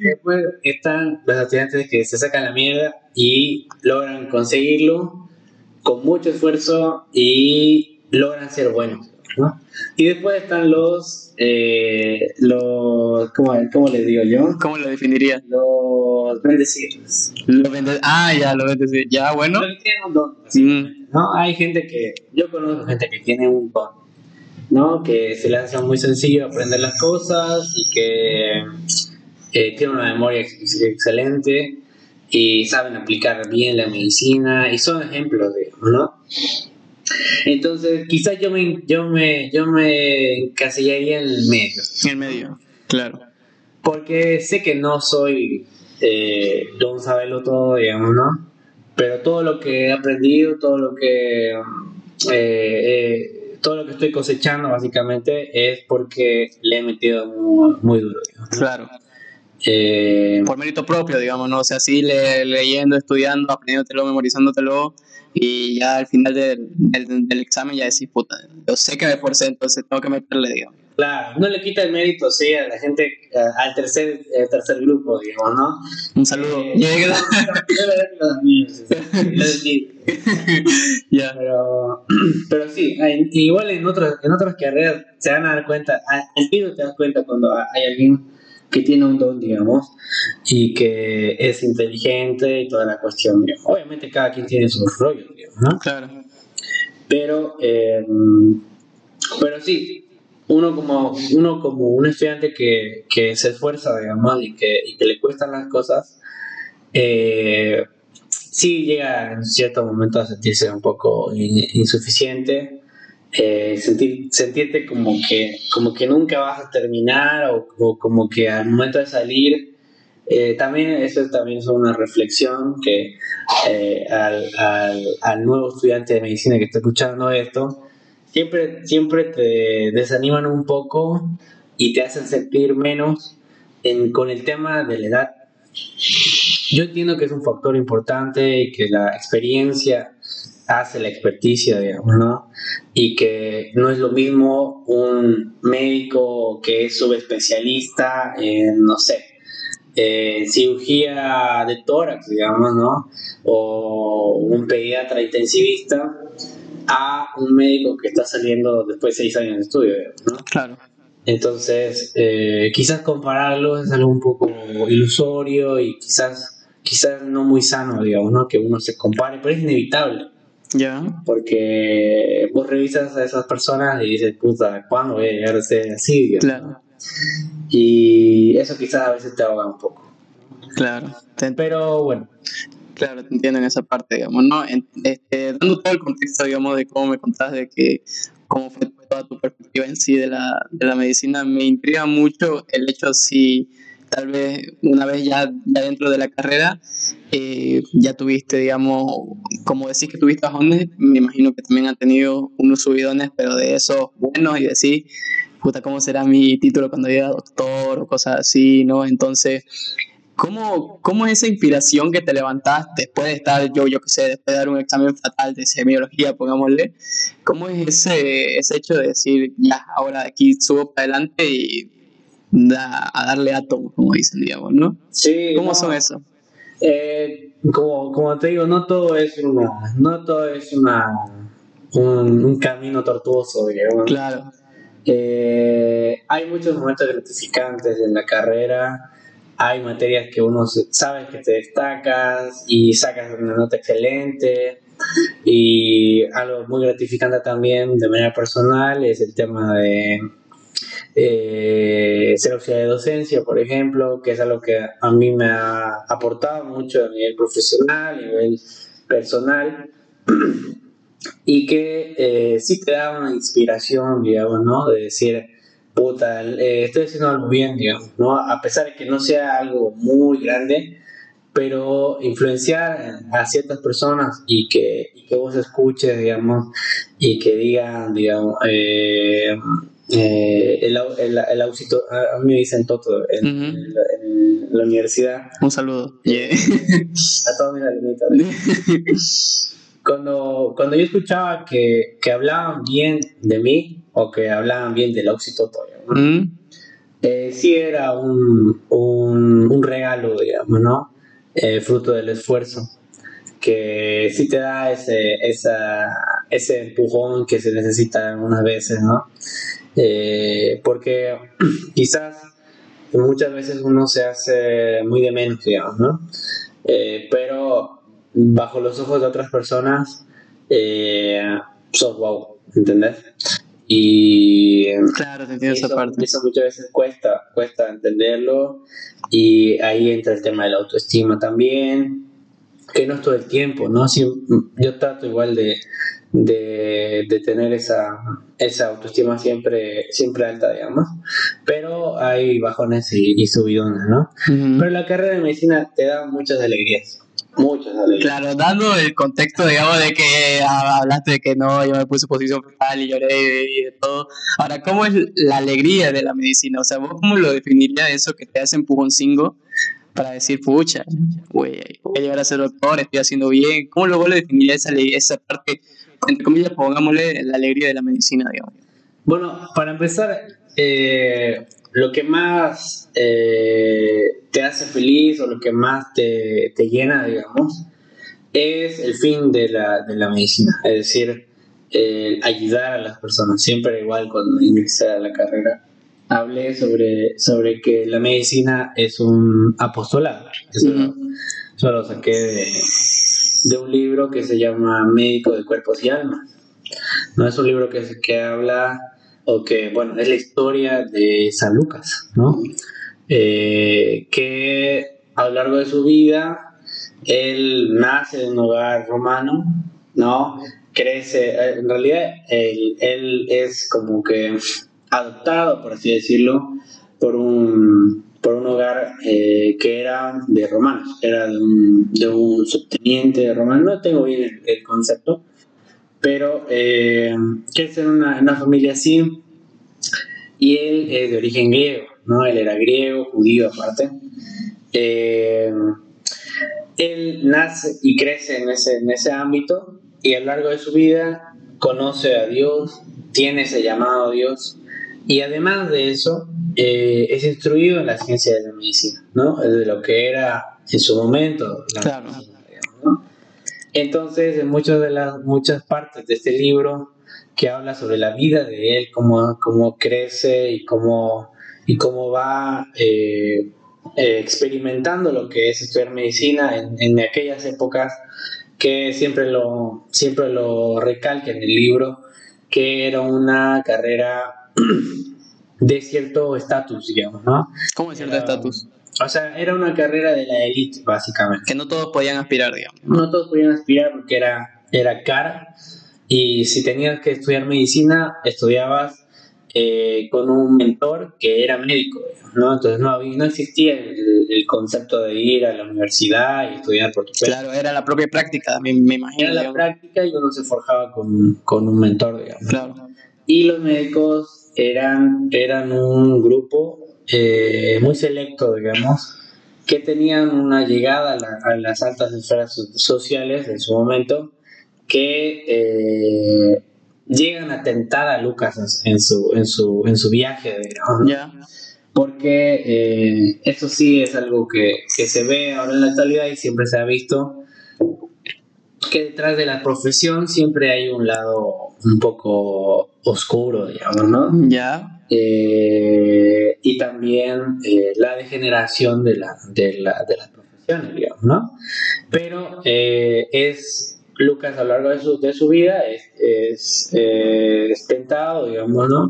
Después están los estudiantes que se sacan la mierda y logran conseguirlo con mucho esfuerzo y logran ser buenos. ¿No? Y después están los, eh, los ¿cómo, cómo les digo yo? ¿Cómo lo definiría? Los bendecidos. Lo vendes- Ah, ya, lo vendes. Ya, bueno. Los que tienen un don, básicamente, ¿no? Hay gente que, yo conozco gente que tiene un don, ¿no? Que se le hace muy sencillo aprender las cosas y que eh, tiene una memoria ex- excelente y saben aplicar bien la medicina y son ejemplos, digamos, ¿no? Entonces, quizás yo me, yo me, yo me encasillaría en el medio. En el medio. Claro. Porque sé que no soy eh, don saberlo todo, digamos, ¿no? Pero todo lo que he aprendido, todo lo que eh, eh, todo lo que estoy cosechando básicamente es porque le he metido muy, muy duro, digamos, ¿no? Claro. Eh, Por mérito propio, digamos, ¿no? O sea, así le- leyendo, estudiando, aprendiéndotelo, memorizándotelo. Y ya al final del, del, del examen ya decís, puta, yo sé que me esforcé, entonces tengo que meterle, digamos. claro, no le quita el mérito, sí, a la gente, a- al tercer, al tercer grupo, digamos, ¿no? Un saludo. Eh, [LAUGHS] ya. Pero, [CLEARS THROAT] pero sí, hay- igual en, otras en otras carreras se van a dar cuenta, al tiro te das cuenta cuando ha- hay alguien que tiene un don, digamos, y que es inteligente y toda la cuestión, digamos. Obviamente cada quien tiene sus rollos, digamos, ¿no? Claro. Pero, eh, pero sí, uno como, uno como un estudiante que, que se esfuerza, digamos, y que, y que le cuestan las cosas, eh, sí llega en cierto momento a sentirse un poco in- insuficiente, eh, sentir, sentirte como que, como que nunca vas a terminar o, o como que al momento de salir, eh, también eso también es una reflexión que eh, al, al, al nuevo estudiante de medicina que está escuchando esto, siempre, siempre te desaniman un poco y te hacen sentir menos en, con el tema de la edad. Yo entiendo que es un factor importante y que la experiencia hace la experticia, digamos, ¿no? Y que no es lo mismo un médico que es subespecialista en, no sé, cirugía de tórax, digamos, ¿no? O un pediatra intensivista a un médico que está saliendo después de seis años de estudio, ¿no? Claro. Entonces, eh, quizás compararlos es algo un poco ilusorio y quizás, quizás no muy sano, digamos, ¿no? Que uno se compare, pero es inevitable. Ya. Porque vos revisas a esas personas y dices, puta, ¿cuándo voy a llegar a ser así? Claro. Y eso quizás a veces te ahoga un poco. Claro. Pero bueno. Claro, te entiendo en esa parte, digamos, ¿no? Este, dando todo el contexto, digamos, de cómo me contás de que cómo fue toda tu perspectiva en sí de la, de la medicina, me intriga mucho el hecho si tal vez una vez ya, ya dentro de la carrera eh, ya tuviste, digamos, como decís que tuviste bajones, me imagino que también han tenido unos subidones, pero de esos buenos y decir, puta, ¿cómo será mi título cuando llegue a doctor o cosas así, ¿no? Entonces, ¿Cómo, ¿Cómo es esa inspiración que te levantaste después de estar, yo, yo qué sé, después de dar un examen fatal de semiología, pongámosle? ¿Cómo es ese, ese hecho de decir, ya, ahora de aquí subo para adelante y da, a darle átomo, como dicen, digamos, ¿no? Sí. ¿Cómo son eso? Eh, como, como te digo, no todo es una, no todo es una, un, un camino tortuoso, digamos. Claro. Eh, hay muchos momentos gratificantes en la carrera hay materias que uno sabe que te destacas y sacas una nota excelente. Y algo muy gratificante también de manera personal es el tema de eh, ser de docencia, por ejemplo, que es algo que a mí me ha aportado mucho a nivel profesional, a nivel personal, [CLEARS THROAT] y que eh, sí te da una inspiración, digamos, ¿no? De decir, puta, eh, estoy haciendo algo bien, digamos, ¿no? A pesar de que no sea algo muy grande, pero influenciar a ciertas personas y que, y que vos escuches, digamos, y que digan, digamos, eh, eh, el, el, el ausito, a mí me dicen Toto en, en, la universidad. Un saludo. [LAUGHS] a todos mis alumnitos. [LAUGHS] cuando, cuando yo escuchaba que, que hablaban bien de mí, o que hablaban bien del oxitoto, mm. eh, sí era un, un, un, regalo, digamos, ¿no? Eh, fruto del esfuerzo, que sí te da ese, esa, ese empujón que se necesita algunas veces, ¿no? Eh, porque [CLEARS THROAT] quizás muchas veces uno se hace muy de menos, digamos, ¿no? pero bajo los ojos de otras personas, sos wow, ¿entendés? Y claro, te entiendo eso, esa parte. Eso muchas veces cuesta, cuesta entenderlo. Y ahí entra el tema de la autoestima también, que no es todo el tiempo, ¿no? Si, yo trato igual de, de, de, tener esa, esa autoestima siempre, siempre alta, digamos. Pero hay bajones y, y subidones, ¿no? Pero la carrera de medicina te da muchas alegrías. Muchas Claro, dando el contexto, digamos, de que hablaste de que no, yo me puse posición fetal y lloré y de todo. Ahora, ¿cómo es la alegría de la medicina? O sea, ¿vos cómo lo definirías eso que te hace empujoncito para decir, pucha, voy a llegar a ser doctor, estoy haciendo bien? ¿Cómo luego lo definirías esa, esa parte, entre comillas, pongámosle la alegría de la medicina, digamos? Bueno, para empezar, eh, lo que más eh, te hace feliz o lo que más te, te, llena, digamos, es el fin de la, de la medicina, es decir, ayudar a las personas. Siempre igual cuando ingresé a la carrera hablé sobre, sobre que la medicina es un apostolado. Eso, lo saqué de, de, un libro que se llama Médico de Cuerpos y Almas. No es un libro que, que habla o que, bueno, es la historia de San Lucas, ¿no? Eh, que a lo largo de su vida, él nace en un hogar romano, ¿no? Crece, eh, en realidad, él, él es como que adoptado, por así decirlo, por un, por un hogar eh, que era de romanos, era de un, de un subteniente romano, no tengo bien el, el concepto, pero eh, crece en una, una, familia así y él es de origen griego, ¿no? Él era griego, judío aparte. Eh, él nace y crece en ese, en ese ámbito y a lo largo de su vida conoce a Dios, tiene ese llamado a Dios y además de eso eh, es instruido en la ciencia de la medicina, ¿no? De lo que era en su momento la Claro. medicina, digamos, ¿no? Entonces, en muchas de las muchas partes de este libro que habla sobre la vida de él, cómo, cómo crece y cómo, y cómo va eh, eh, experimentando lo que es estudiar medicina en, en aquellas épocas que siempre lo, siempre lo recalca en el libro, que era una carrera [CLEARS THROAT] de cierto estatus, digamos, ¿no? ¿Cómo es cierto estatus? O sea, era una carrera de la élite, básicamente. Que no todos podían aspirar, digamos. No todos podían aspirar porque era, era cara y si tenías que estudiar medicina, estudiabas eh, con un mentor que era médico, ¿no? Entonces no, no existía el, el concepto de ir a la universidad y estudiar por tu cuenta. Claro, era la propia práctica, me, me imagino. Era la digamos. práctica y uno se forjaba con, con un mentor, digamos. Claro. Y los médicos eran, eran un grupo eh, muy selecto, digamos, que tenían una llegada a, la- a las altas esferas so- sociales en su momento, que eh, llegan a tentar a Lucas en su, en su, en su viaje, digamos. Ya. porque eh, eso sí es algo que, que se ve ahora en la actualidad y siempre se ha visto que detrás de la profesión siempre hay un lado un poco oscuro, digamos, ¿no? Ya. Eh, y también eh, la degeneración de, la, de, la, de las profesiones, digamos, ¿no? Pero eh, es Lucas a lo largo de su, de su vida es, es, eh, es tentado, digamos, ¿no?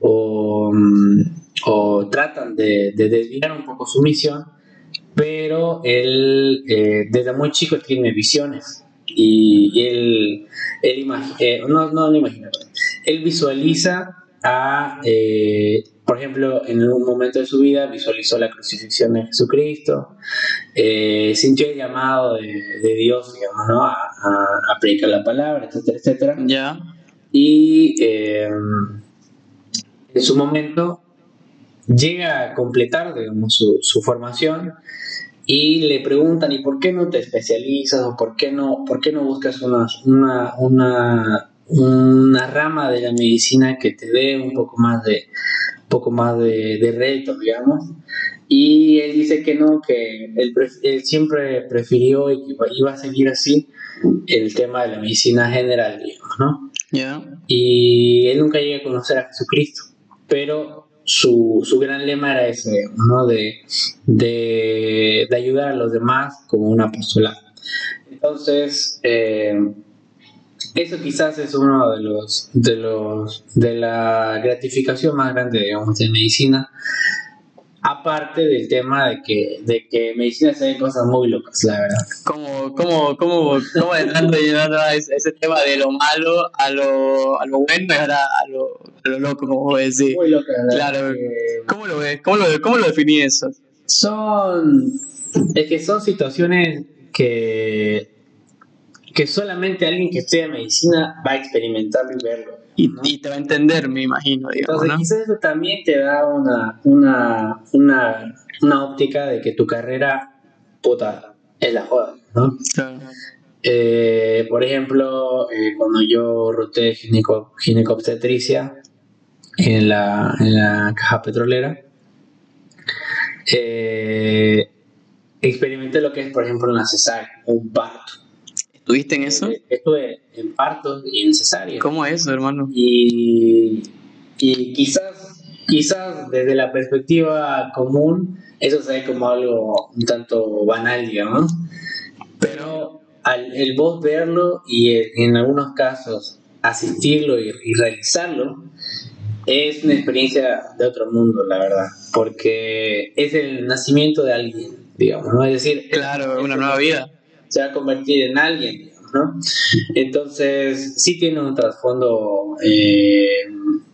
O, mm, o tratan de, de desviar un poco su misión, pero él eh, desde muy chico tiene visiones y, y él, él eh, no, no lo imagina, él visualiza a, eh, por ejemplo, en un momento de su vida visualizó la crucifixión de Jesucristo, eh, sintió el llamado de, de Dios, digamos, ¿no? A, a- a predicar la palabra, etcétera, etcétera. Ya. Y eh, en su momento llega a completar, digamos, su, su formación y le preguntan, ¿y por qué no te especializas o por qué no, por qué no buscas una, una, una, una rama de la medicina que te dé un poco más de, un poco más de, de reto, digamos? Y él dice que no, que él, él siempre prefirió y que iba- a seguir así el tema de la medicina general, digamos, ¿no? Ya. y él nunca llega a conocer a Jesucristo, pero su, su gran lema era ese, ¿no? De, de, de ayudar a los demás como un apostolado. Entonces, eh, eso quizás es uno de los, de los, de la gratificación más grande, digamos, de medicina, aparte del tema de que, de que medicina se ven cosas muy locas, la verdad. ¿Cómo, cómo, cómo, cómo entrando y llevando a ese, ese tema de lo malo a lo, a lo bueno y ahora a lo, a lo loco, como vos decís? Muy Claro. verdad que- ¿Cómo lo ves? ¿Cómo lo, cómo lo definís eso? son es que son situaciones que que solamente alguien que estudia medicina va a experimentarlo y verlo Y, te va a entender, me imagino, digamos, entonces ¿no? quizás eso también te da una una una una óptica de que tu carrera puta es la joda ¿no? Claro. Eh, por ejemplo, eh, cuando yo roté gineco, ginecobstetricia en la, en la caja petrolera, eh, experimenté lo que es, por ejemplo, una cesárea, un parto. ¿Estuviste en eso? Eh, Estuve en partos y en cesárea. ¿Cómo es eso, hermano? Y, y quizás, quizás desde la perspectiva común, eso se ve como algo un tanto banal, digamos. Pero al el vos verlo y en algunos casos asistirlo y, y realizarlo, es una experiencia de otro mundo, la verdad. Porque es el nacimiento de alguien, digamos, ¿no? Es decir, Claro, una nueva vida. Se va a convertir en alguien, digamos, ¿no? Entonces, sí tiene un trasfondo eh,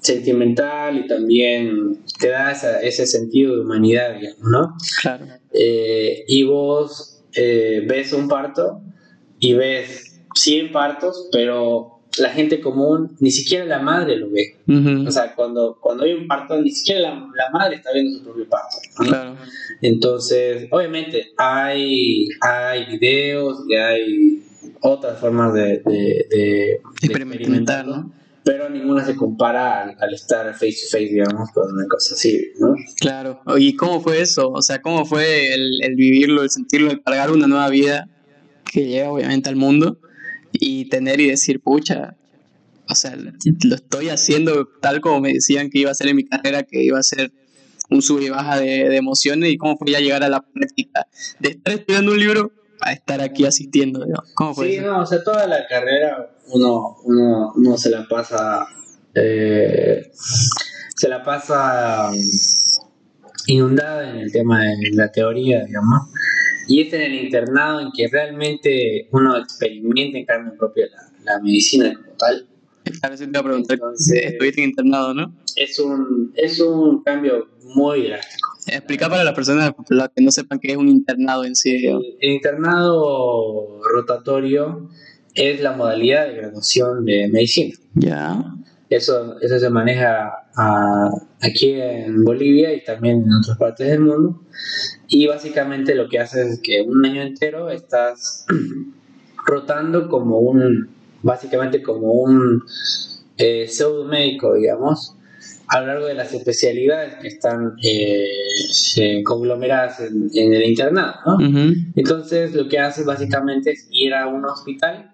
sentimental y también te da esa- ese sentido de humanidad, digamos, ¿no? Claro. Eh, y vos eh, ves un parto y ves 100 partos, pero la gente común, ni siquiera la madre lo ve. O sea, cuando, cuando hay un parto, ni siquiera la, la madre está viendo su propio parto. ¿no? Claro. Entonces, obviamente hay, hay videos y hay otras formas de, de, de- de Experimentar, ¿no? Pero ninguna se compara al, al estar face to face, digamos, con una cosa así, ¿no? Claro. ¿Y cómo fue eso? O sea, ¿cómo fue el, el vivirlo, el sentirlo, el cargar una nueva vida que llega obviamente al mundo y tener y decir, pucha, o sea, lo estoy haciendo tal como me decían que iba a ser en mi carrera, que iba a ser un sub y baja de, de emociones y cómo fue ya llegar a la práctica de estar estudiando un libro a estar aquí asistiendo, digamos. ¿Cómo fue Sí, eso? no, o sea, toda la carrera uno, uno, uno se la pasa, eh, se la pasa um, inundada en el tema de la teoría, digamos, y es en el internado en que realmente uno experimenta en carne propia la, la medicina como tal. Te iba a preguntar, Entonces- estuviste internado, ¿no? Es un, es un cambio muy drástico. Explica para las personas las que no sepan qué es un internado en sí. El, el internado rotatorio es la modalidad de graduación de medicina. Ya. Eso, eso se maneja ah, aquí en Bolivia y también en otras partes del mundo. Y básicamente lo que hace es que un año entero estás [CLEARS THROAT] rotando como un, básicamente como un eh, pseudo médico, digamos, a lo largo de las especialidades que están eh, conglomeradas en, en el internado. ¿no? Ujú. Entonces lo que hace básicamente es ir a un hospital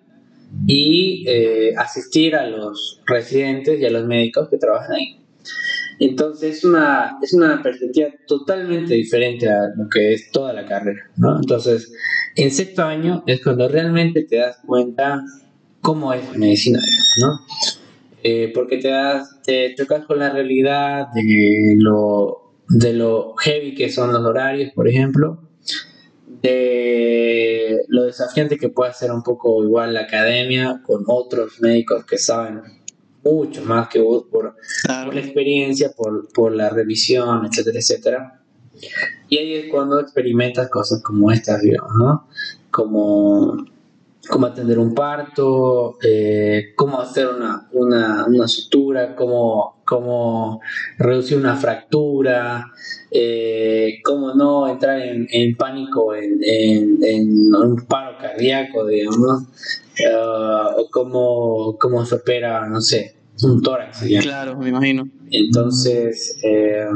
y eh, asistir a los residentes y a los médicos que trabajan ahí. Entonces es una, es una perspectiva totalmente diferente a lo que es toda la carrera. ¿no? Entonces en sexto año es cuando realmente te das cuenta cómo es la medicina, ¿no? Eh, porque te das, te chocas con la realidad de lo, de lo heavy que son los horarios, por ejemplo, de lo desafiante que puede ser un poco igual la academia con otros médicos que saben mucho más que vos por, Claro. por la experiencia, por, por la revisión, etcétera, etcétera. Y ahí es cuando experimentas cosas como estas, digamos, ¿no? Como, cómo atender un parto, eh, cómo hacer una, una, una sutura, cómo, cómo reducir una fractura, eh, cómo no entrar en, en pánico en, en- en un paro cardíaco, digamos, o cómo, cómo se opera, no sé, un tórax, digamos. Claro, me imagino. Entonces, eh,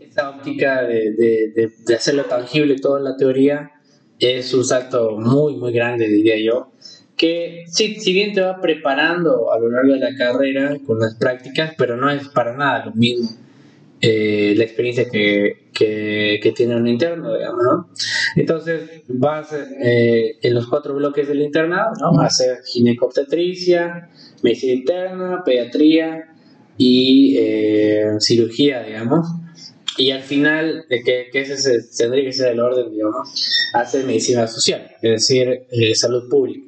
esa óptica de, de- de- de hacerlo tangible toda la teoría es un salto muy, muy grande, diría yo. Que sí, si bien te va preparando a lo largo de la carrera con las prácticas, pero no es para nada lo mismo eh, la experiencia que, que, que tiene un interno, digamos, ¿no? Entonces vas eh, en los cuatro bloques del internado, ¿no? A hacer ginecobstetricia, medicina interna, pediatría y eh, cirugía, digamos. Y al final, de que, que ese se- tendría que ser el orden, digamos, hacer medicina social, es decir, eh, salud pública.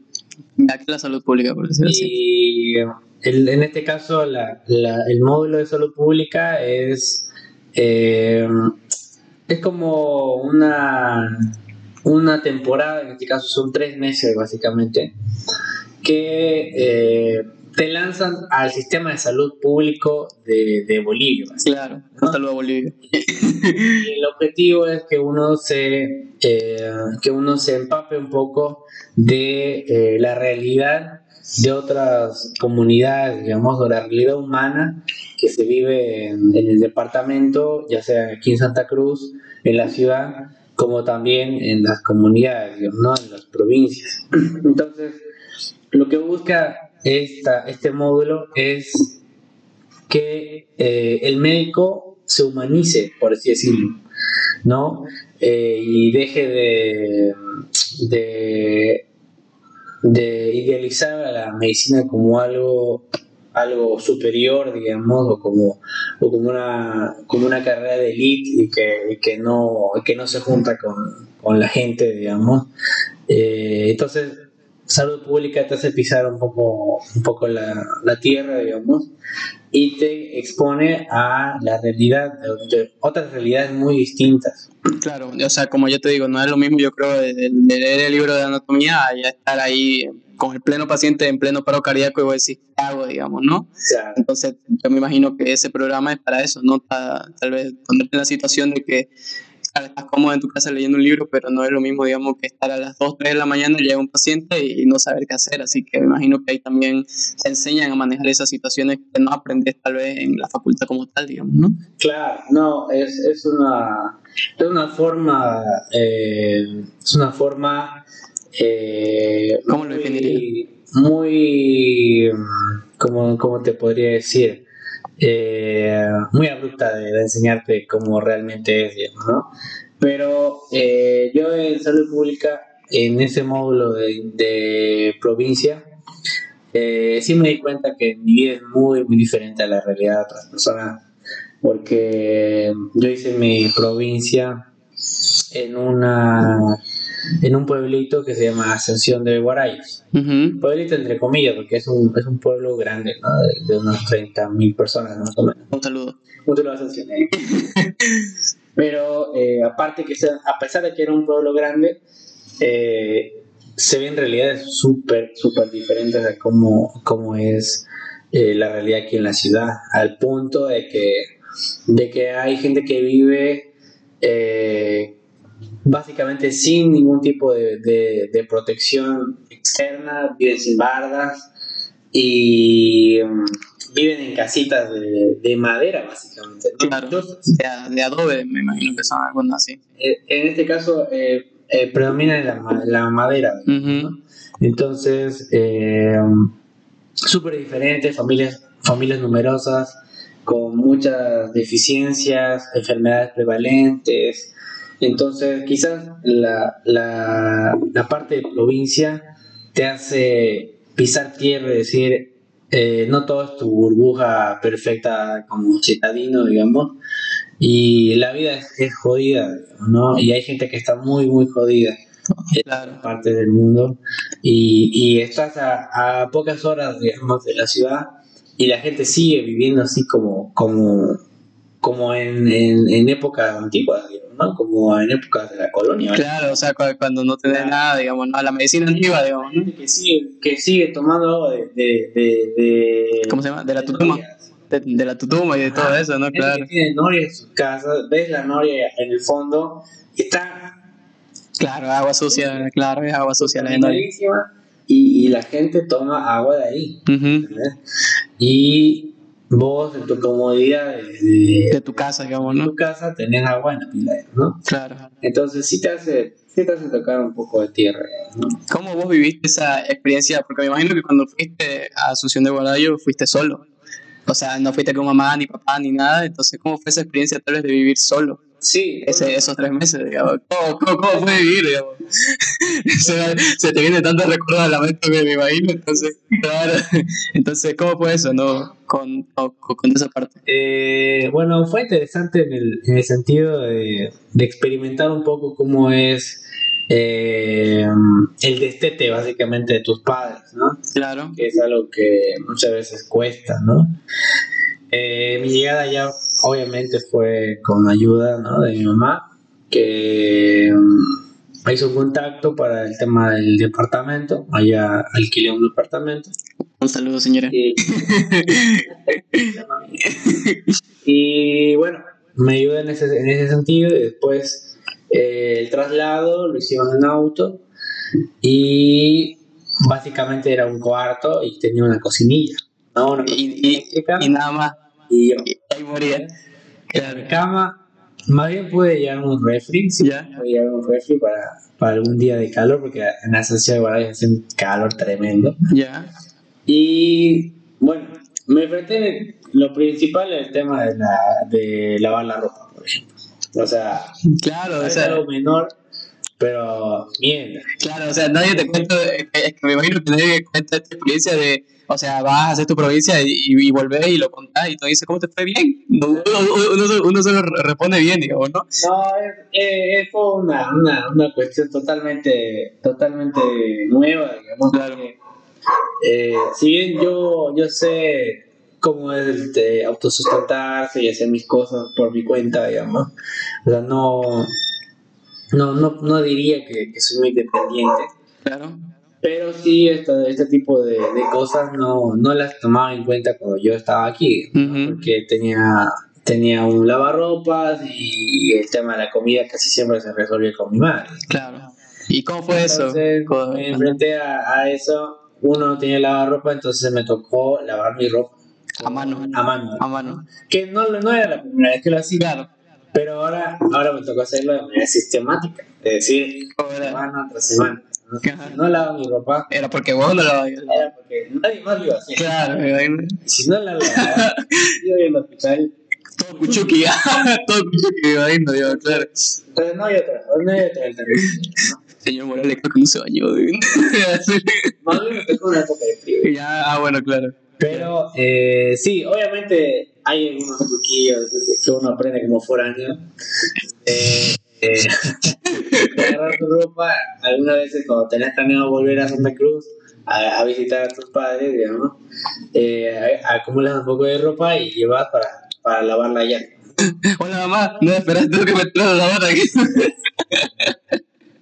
La salud pública, por decirlo así. Y el- en este caso, la- la- el módulo de salud pública es, eh, es como una, una temporada, en este caso son tres meses básicamente, que eh, te lanzan al sistema de salud público de, de Bolivia. Claro, un saludo a Bolivia. [LAUGHS] Y el objetivo es que uno se, eh, que uno se empape un poco de eh, la realidad de otras comunidades, digamos, de la realidad humana que se vive en, en el departamento, ya sea aquí en Santa Cruz, en la ciudad, como también en las comunidades, digamos, ¿no? en las provincias. [CLEARS THROAT] Entonces, lo que busca esta, este módulo es que eh, el médico se humanice, por así decirlo, ¿no? Eh, y deje de, de, de idealizar a la medicina como algo algo superior, digamos, o como, o como una como una carrera de elite y que, que no que no se junta con, con la gente, digamos. Eh, entonces, salud pública te hace pisar un poco, un poco la, la tierra, digamos, y te expone a la realidad, de, otras realidades muy distintas. Claro, o sea, como yo te digo, no es lo mismo, yo creo, de, leer el libro de anatomía a ya estar ahí con el pleno paciente en pleno paro cardíaco y vos decís, ¿qué hago, digamos, no? Entonces, yo me imagino que ese programa es para eso, ¿no? Para tal vez ponerte en la situación de que claro, estás cómodo en tu casa leyendo un libro, pero no es lo mismo, digamos, que estar a las 2, 3 de la mañana y llega un paciente y no saber qué hacer. Así que me imagino que ahí también se enseñan a manejar esas situaciones que no aprendes tal vez en la facultad como tal, digamos, ¿no? Claro, no, es, es una es una forma eh, es una forma eh, ¿Cómo lo muy, definiría? muy como cómo te podría decir eh, muy abrupta de, enseñarte cómo realmente es ¿no? pero eh, yo en salud pública en ese módulo de, de provincia eh, sí me di cuenta que mi vida es muy muy diferente a la realidad de otras personas porque yo hice mi provincia en una en un pueblito que se llama Ascensión de Guarayos. Pueblito entre comillas, porque es un, es un pueblo grande, ¿no? de, de unas 30.000 personas más o menos. Un saludo. Un saludo a Ascensión, ¿eh? [LAUGHS] Pero eh, aparte que sea, a pesar de que era un pueblo grande, eh, se ven realidades súper, súper diferentes a cómo, cómo es eh, la realidad aquí en la ciudad, al punto de que, de que hay gente que vive eh, básicamente sin ningún tipo de, de- de protección externa, viven sin bardas y mm, viven en casitas de, de madera básicamente. ¿no? Claro. De, adobe, me imagino que son algunos así. Eh, en este caso eh, eh, predomina la, la madera. Entonces, súper diferentes, familias, familias numerosas, con muchas deficiencias, enfermedades prevalentes. Entonces, quizás la, la, la parte de provincia te hace pisar tierra y decir, eh, no todo es tu burbuja perfecta como citadino, digamos, y la vida es, es jodida, ¿no? Y hay gente que está muy, muy jodida Claro. parte del mundo y, y estás a, a pocas horas digamos de la ciudad y la gente sigue viviendo así como como como en, en, en épocas antiguas digamos, ¿no? como en épocas de la colonia. Claro, o sea, cu- cuando no tenés nada, digamos, no, la medicina antigua, digamos, ¿no? que sigue que sigue tomando agua de, de, de, de- ¿Cómo se llama? De la tutuma. De, de la tutuma y de todo eso, ¿no? Claro. que tiene noria en su casa ves la noria en el fondo y está Claro, agua sucia, claro, es agua sucia la de Nori. contaminadísima, y, y la gente toma agua de ahí. ¿entendés? Y vos, en tu comodidad de, de- De tu casa, digamos, ¿no? tu casa, tenés agua en la ¿no? Claro. Entonces, sí te hace, sí te hace tocar un poco de tierra, ¿no? ¿Cómo vos viviste esa experiencia? Porque me imagino que cuando fuiste a Asunción de Guarayo fuiste solo. O sea, no fuiste con mamá, ni papá, ni nada. Entonces, ¿cómo fue esa experiencia tal vez de vivir solo? Sí, Ese, esos tres meses, digamos. ¿Cómo, cómo, cómo fue vivir, digamos? [LAUGHS] se, se te viene tantos recuerdos a la mente que me imagino. Entonces, claro. [LAUGHS] Entonces, ¿cómo fue eso, no? Con, con, con esa parte. Eh, bueno, fue interesante en el, en el sentido de, de experimentar un poco cómo es eh, el destete, básicamente, de tus padres, ¿no? Claro. que es algo que muchas veces cuesta, ¿no? Eh, mi llegada ya obviamente fue con ayuda ¿no? de mi mamá, que mm, hizo un contacto para el tema del departamento, allá alquilé un departamento. Un saludo, señora. Y, y bueno, me ayudó en ese, en ese sentido y después eh, el traslado lo hicimos en auto y básicamente era un cuarto y tenía una cocinilla, ¿no? Una Y, y, y nada más. y yo. Ahí moría. La cama, más bien pude llevar un refri, sí, Ya. pude llevar un refri para, para algún día de calor, porque en la sociedad de Guadalajara hace un calor tremendo. Ya. Y bueno, me enfrenté, lo principal es el tema de, la, de lavar la ropa, por ejemplo. O sea, Claro, o es sea, algo menor, pero mierda. claro, o sea, nadie te cuenta, es que me imagino que nadie cuenta esta experiencia de, o sea, vas a hacer tu provincia y, y, y volvés y lo contás y tú dices, ¿cómo te fue bien? Uno, uno, uno solo- responde bien, digamos, ¿no? No, es, fue una, una, una cuestión totalmente, totalmente nueva, digamos. Claro. eh, si bien yo, yo sé cómo es el de autosustentarse y hacer mis cosas por mi cuenta, digamos, o sea, no, no, no, no diría que, que soy muy dependiente, Claro. Pero sí este, este tipo de, de cosas no, no las tomaba en cuenta cuando yo estaba aquí, porque tenía tenía un lavarropas y el tema de la comida casi siempre se resolvió con mi madre. Claro. ¿Y cómo fue Entonces, eso? me enfrenté a, a eso. Uno no tenía lavarropa, entonces me tocó lavar mi ropa A mano. a mano. A mano. Que no, no era la primera vez que lo hacía, Claro. pero ahora, ahora me tocó hacerlo de manera sistemática. Es decir, semana tras semana. Si no lavo mi ropa, Era porque vos no lo era porque nadie más lo iba a hacer. Claro, me si no la lavaba, yo iba al hospital. Todo cuchuqui, [LAUGHS] todo cuchuqui, me imagino, digo, claro. Entonces no hay otra, no hay otra alternativa. Señor Morales, creo que no se bañó. [LAUGHS] Más bien me tocó una época de frío. Ya, ah, bueno, claro. Pero eh, sí, obviamente hay algunos truquillos que uno aprende como foráneo. Eh, eh, [LAUGHS] agarrar tu ropa, algunas veces cuando tenés planeado volver a Santa Cruz a, a visitar a tus padres, digamos, eh, acumulas un poco de ropa y llevas para, para lavarla allá. Hola mamá, no esperaste que meter la hora aquí.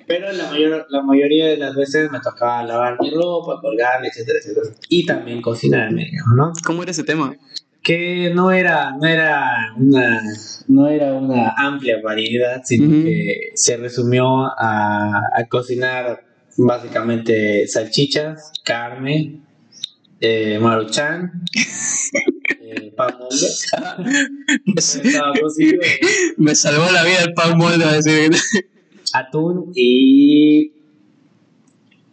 Pero la, mayor, la mayoría de las veces me tocaba lavar mi ropa, colgarla, etcétera, etcétera. Y también cocinarme, digamos, ¿no? ¿Cómo era ese tema? Que no era, no era una no era una amplia variedad, sino que se resumió a, a cocinar básicamente salchichas, carne, eh, maruchan, eh, pan molde, [LAUGHS] Me salvó la vida el pan molde, a decir. atún y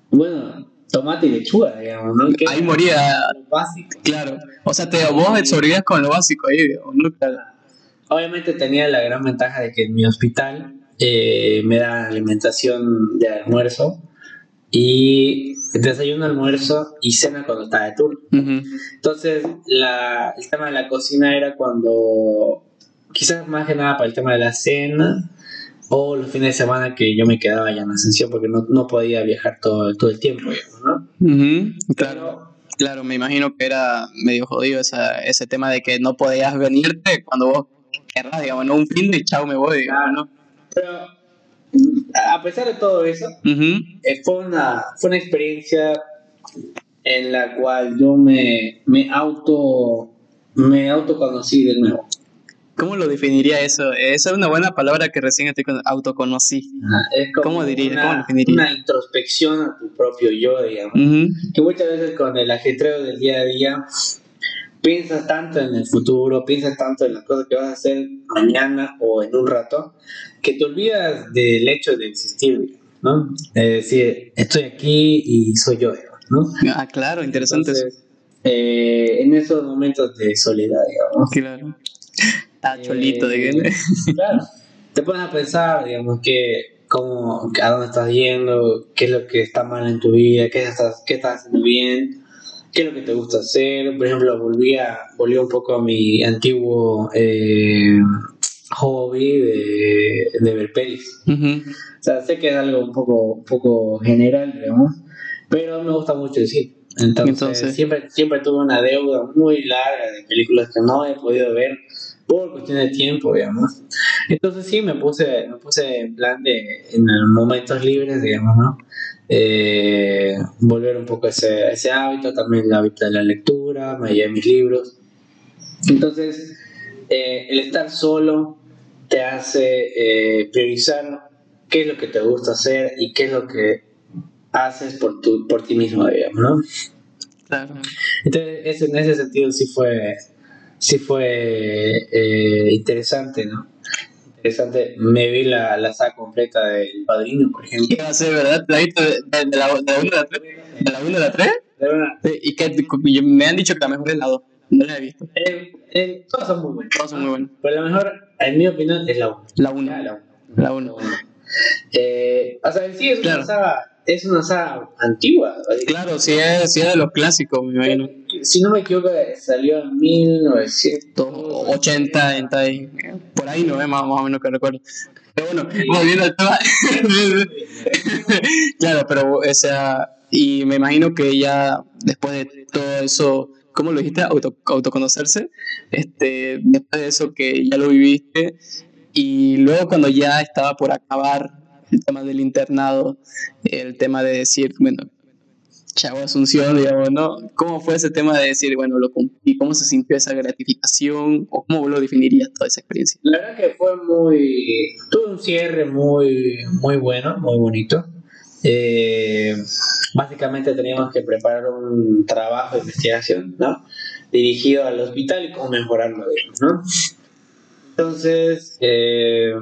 bueno, tomate y lechuga, digamos, ¿no? Ahí moría, básico. claro. O sea, te, vos sobrevivías con lo básico ahí, digamos, ¿no? Claro. Obviamente tenía la gran ventaja de que en mi hospital eh, me dan alimentación de almuerzo y desayuno, almuerzo y cena cuando estaba de turno. Ujú. Entonces, la, el tema de la cocina era cuando, quizás más que nada para el tema de la cena o los fines de semana que yo me quedaba ya en Ascensión porque no, no podía viajar todo, todo el tiempo, Claro. Pero Claro, me imagino que era medio jodido esa, ese tema de que no podías venirte cuando vos querrás, digamos, no un fin de chao me voy, digamos, ¿no? Pero a pesar de todo eso, eh, fue, una, fue una experiencia en la cual yo me, me auto me autoconocí de nuevo. ¿Cómo lo definiría eso? Esa es una buena palabra que recién con autoconocí. Es como ¿Cómo diría? Una, ¿Cómo lo definiría? una introspección a tu propio yo, digamos. Que muchas veces con el ajetreo del día a día piensas tanto en el futuro, piensas tanto en las cosas que vas a hacer mañana o en un rato, que te olvidas del hecho de existir, ¿no? Es decir, estoy aquí y soy yo, ¿no? Ah, claro, interesante. Entonces, eh, en esos momentos de soledad, digamos. Claro. Está cholito de Eh, que... Claro. Te pones a pensar, digamos, que cómo, a dónde estás yendo, qué es lo que está mal en tu vida, qué estás, qué estás haciendo bien, qué es lo que te gusta hacer. Por ejemplo, volví, a, volví un poco a mi antiguo eh, hobby de, de ver pelis. O sea, sé que es algo un poco, un poco general, digamos, pero me gusta mucho. Entonces, Entonces- Siempre, siempre tuve una deuda muy larga de películas que no he podido ver por cuestión de tiempo, digamos. Entonces sí, me puse, me puse en plan de, en momentos libres, digamos, ¿no? Eh, volver un poco a ese, a ese hábito, también el hábito de la lectura, me llevé mis libros. Entonces, eh, el estar solo te hace eh, priorizar qué es lo que te gusta hacer y qué es lo que haces por, tu, por ti mismo, digamos, ¿no? Claro. Entonces, en ese sentido sí fue, sí fue eh, interesante, ¿no? Interesante. Me vi la, la saga completa del Padrino, por ejemplo. ¿Qué va a ser, verdad? ¿La viste de, de, de la 1 a la 3? ¿De la 1 a la 3? De verdad, Y que me han dicho que la mejor es la 2. No la he visto. eh, eh, todas son muy buenas. Todas son muy buenas. Pero la mejor, en mi opinión, es la 1. La 1. La 1. Eh, o sea, en sí es Claro. una saga, es una saga antigua. Claro, sí es, sí es de los clásicos, me imagino. Si no me equivoco, salió en 1900. 80, 80 y- por ahí no es más, más o menos que recuerdo. Pero bueno, volviendo al tema. [LAUGHS] claro, pero o sea, y me imagino que ya después de todo eso, ¿cómo lo dijiste? Auto, autoconocerse. Este, después de eso que ya lo viviste y luego cuando ya estaba por acabar el tema del internado, el tema de decir, bueno, Chavo Asunción, digamos, ¿no? ¿Cómo fue ese tema de decir, bueno, lo cumplí? ¿Cómo se sintió esa gratificación? ¿O cómo lo definirías toda esa experiencia? La verdad que fue muy... Tuve un cierre muy, muy bueno, muy bonito. Eh, básicamente teníamos que preparar un trabajo de investigación, ¿no? Dirigido al hospital y cómo mejorarlo, ¿no? Entonces, eh,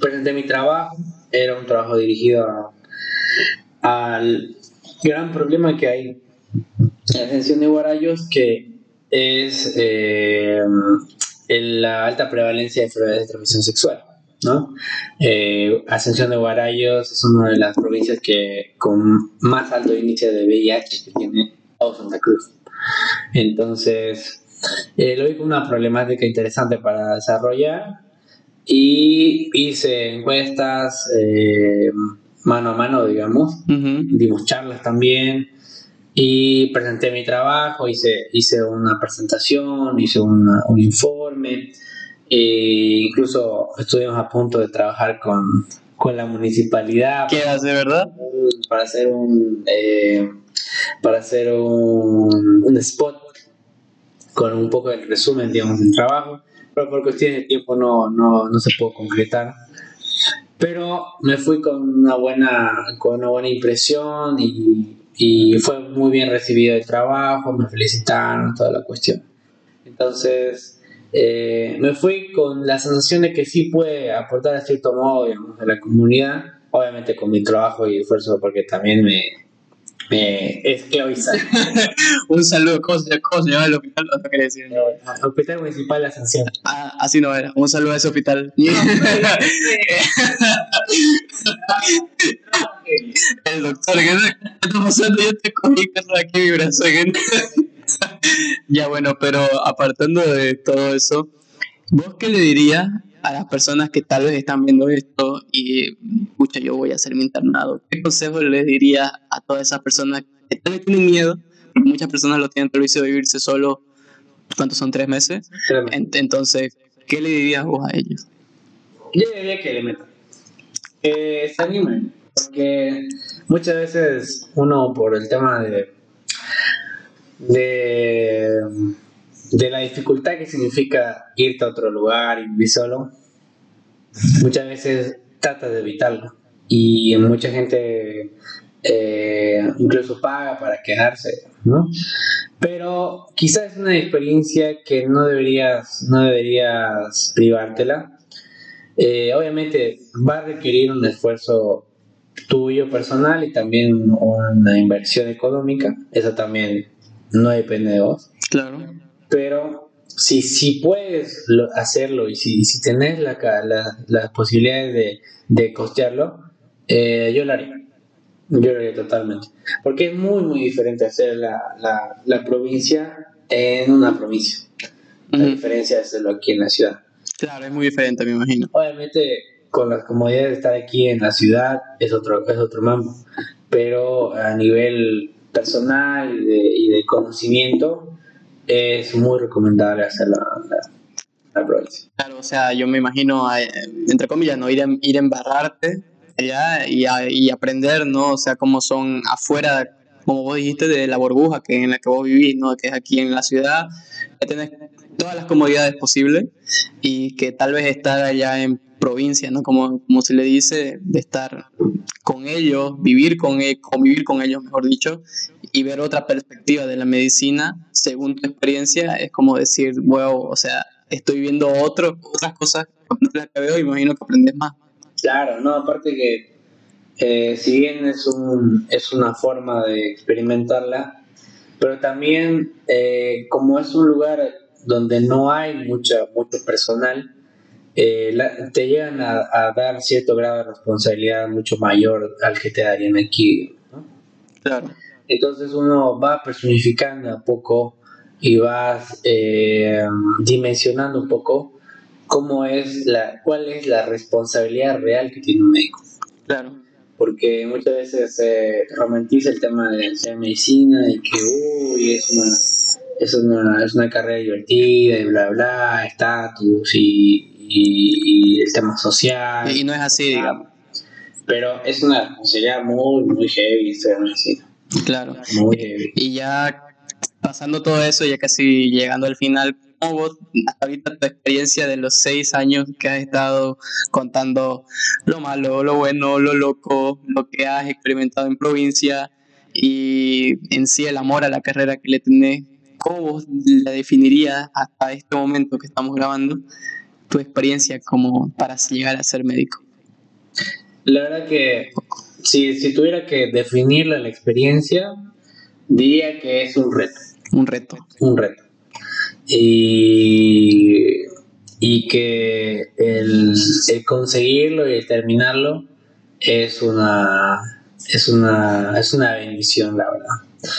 presenté mi trabajo, era un trabajo dirigido al gran problema que hay en la de Guarayos, que es eh, la alta prevalencia de enfermedades de transmisión sexual. ¿no? Eh, Ascensión de Guarayos es una de las provincias que con más alto índice de VIH que tiene Santa Cruz. Entonces, eh, lo vi como una problemática interesante para desarrollar y hice encuestas eh, mano a mano, digamos, dimos charlas también y presenté mi trabajo, hice, hice una presentación, hice un informe, e incluso estuvimos a punto de trabajar con, con la municipalidad. ¿Qué hace, verdad? Para hacer un, eh, para hacer un, un spot con un poco del resumen, digamos, del trabajo pero por cuestiones de tiempo no, no, no se pudo concretar. Pero me fui con una buena, con una buena impresión y, y fue muy bien recibido el trabajo, me felicitaron, toda la cuestión. Entonces, eh, me fui con la sensación de que sí puede aportar a cierto modo digamos, a la comunidad, obviamente con mi trabajo y esfuerzo, porque también me, me esclavizar. [LAUGHS] un saludo, ¿cómo se, llama el hospital? No, quería decir. hospital Municipal de Ascensión. Ah, así no era. Un saludo a ese hospital. [LAUGHS] el doctor, ¿qué está pasando? Yo te cogí aquí mi brazo. [LAUGHS] ya bueno, pero apartando de todo eso, ¿vos qué le dirías a las personas que tal vez están viendo esto y, escucha, yo voy a hacer mi internado, ¿qué consejo les diría a todas esas personas que tal vez tienen miedo? muchas personas lo tienen previsto de vivirse solo, ¿cuántos son? ¿Tres meses? Entonces, ¿qué le dirías vos a ellos? Yo diría que le metan. Que se animen, porque muchas veces uno por el tema de de de la dificultad que significa irte a otro lugar y vivir solo, muchas veces trata de evitarlo. Y mucha gente eh, incluso paga para quedarse, ¿no? Pero quizás es una experiencia que no deberías, no deberías privártela. Eh, obviamente va a requerir un esfuerzo tuyo personal y también una inversión económica. Eso también no depende de vos. Claro pero si, si puedes hacerlo y si, si tenés la, la, las posibilidades de, de costearlo, eh, yo lo haría. Yo lo haría totalmente. Porque es muy, muy diferente hacer la, la, la provincia en una provincia. La diferencia es hacerlo aquí en la ciudad. Claro, es muy diferente, me imagino. Obviamente, con las comodidades de estar aquí en la ciudad es otro, es otro mambo. Pero a nivel personal y de, y de conocimiento, es muy recomendable hacer la, la, provincia. Claro, o sea, yo me imagino, entre comillas, no ir, a, ir a embarrarte allá y, y aprender, ¿no? O sea, cómo son afuera, como vos dijiste, de la burbuja que en la que vos vivís, ¿no? Que es aquí en la ciudad, que tenés todas las comodidades posibles y que tal vez estar allá en provincia, ¿no? Como, como se le dice, de estar con ellos, vivir con ellos, convivir con ellos, mejor dicho, y ver otra perspectiva de la medicina según tu experiencia, es como decir, wow, o sea, estoy viendo otro, otras cosas que veo y imagino que aprendes más. Claro, no, aparte que eh, si bien es, un, es una forma de experimentarla, pero también eh, como es un lugar donde no hay mucha, mucho personal, eh, te llegan a, dar cierto grado de responsabilidad mucho mayor al que te darían aquí. ¿no? Claro. Entonces uno va personificando a poco y vas eh, dimensionando un poco cómo es la, cuál es la responsabilidad real que tiene un médico. Claro. Porque muchas veces se romantiza el tema de la medicina y que uy, es una, es una, es una carrera divertida y bla bla, estatus y y, el tema social. Y no es así, digamos. Pero es una responsabilidad muy, muy heavy medicina. Claro. Muy heavy. Y ya pasando todo eso, ya casi llegando al final, ¿cómo vos, ahorita tu experiencia de los seis años que has estado contando lo malo, lo bueno, lo loco, lo que has experimentado en provincia y en sí el amor a la carrera que le tenés, ¿cómo vos la definirías hasta este momento que estamos grabando? Tu experiencia como para llegar a ser médico. La verdad que si, si tuviera que definirla la experiencia, diría que es un reto. Un reto. Un reto. Y, y que el, el conseguirlo y el terminarlo es una, es una, es una bendición, la verdad.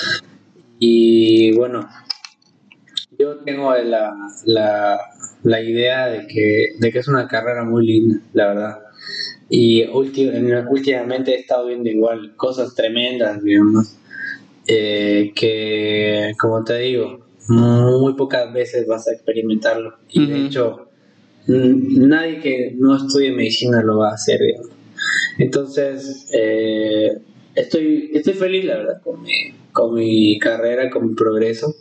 Y bueno, yo tengo la, la, la idea de que, de que es una carrera muy linda, la verdad. Y últim- últimamente he estado viendo igual cosas tremendas, digamos, eh, que, como te digo, muy pocas veces vas a experimentarlo. Y de hecho, nadie que no estudie medicina lo va a hacer, digamos. Entonces, eh, estoy, estoy feliz, la verdad, con mi, con mi carrera, con mi progreso.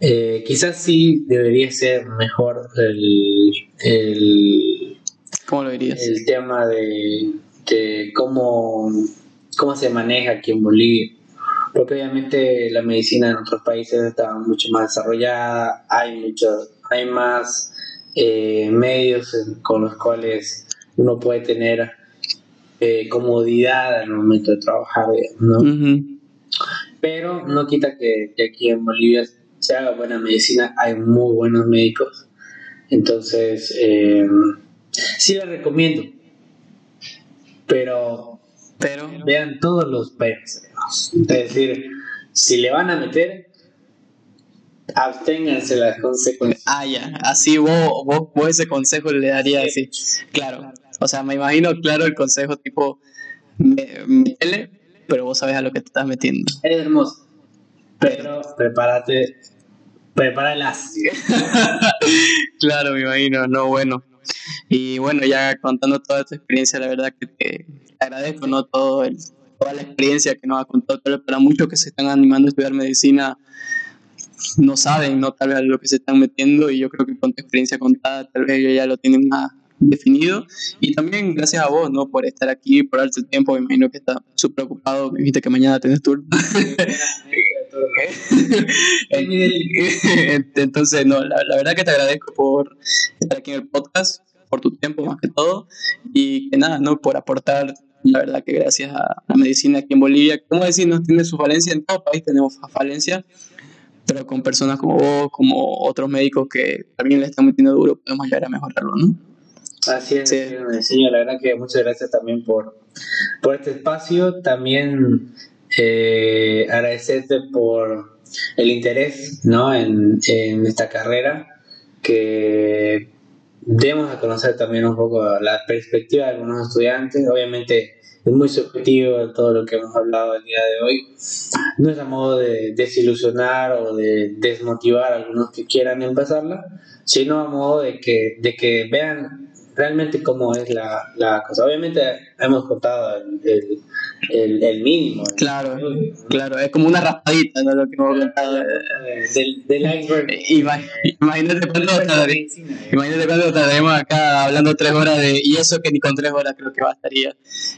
Eh, quizás sí debería ser mejor el, el, ¿Cómo lo dirías? el tema de, de cómo, cómo se maneja aquí en Bolivia. Porque obviamente la medicina en otros países está mucho más desarrollada, hay muchos, hay más eh, medios con los cuales uno puede tener eh, comodidad al momento de trabajar, ¿no? Ujú. pero no quita que, que aquí en Bolivia se haga buena medicina, hay muy buenos médicos. Entonces, eh, sí la recomiendo, pero Pero, vean todos los peros. Es decir, si le van a meter, absténganse las consecuencias. ah, ya, así vos, vos, vos ese consejo le darías así. Claro, o sea, me imagino, claro, el consejo tipo, métele, pero vos sabes a lo que te estás metiendo. Es hermoso, pero prepárate, prepáralas. [LAUGHS] Claro, me imagino, no, bueno. Y bueno, ya contando toda tu experiencia, la verdad que te agradezco, ¿no? Todo el, toda la experiencia que nos has contado, pero para muchos que se están animando a estudiar medicina, no saben, ¿no? Tal vez lo que se están metiendo y yo creo que con tu experiencia contada, tal vez ellos ya lo tienen más definido. Y también gracias a vos, ¿no? Por estar aquí, por darte el tiempo, me imagino que estás súper ocupado, me dijiste que mañana tenés turno. [LAUGHS] [LAUGHS] [LAUGHS] Entonces, no, la, la verdad que te agradezco por estar aquí en el podcast, por tu tiempo más que todo, y que nada, ¿no? Por aportar, la verdad que gracias a la medicina aquí en Bolivia, como decir, no tiene su falencia, en todo país tenemos falencia, pero con personas como vos, como otros médicos que también le están metiendo duro, podemos llegar a mejorarlo, ¿no? Así es, Sí. señor. La verdad que muchas gracias también por, por este espacio. También eh, agradecerte por el interés ¿no? en, en esta carrera, que demos a conocer también un poco la perspectiva de algunos estudiantes. Obviamente es muy subjetivo todo lo que hemos hablado el día de hoy. No es a modo de desilusionar o de desmotivar a algunos que quieran empezarla, sino a modo de que, de que vean realmente cómo es la, la cosa. Obviamente hemos contado el, el, el, el mínimo. el- Claro, claro, es como una raspadita, ¿no? Lo que hemos contado. Del, del iceberg. Ima- Imagínate Imagínate cuánto tardaremos acá hablando tres horas de. Y eso que ni con tres horas creo que bastaría.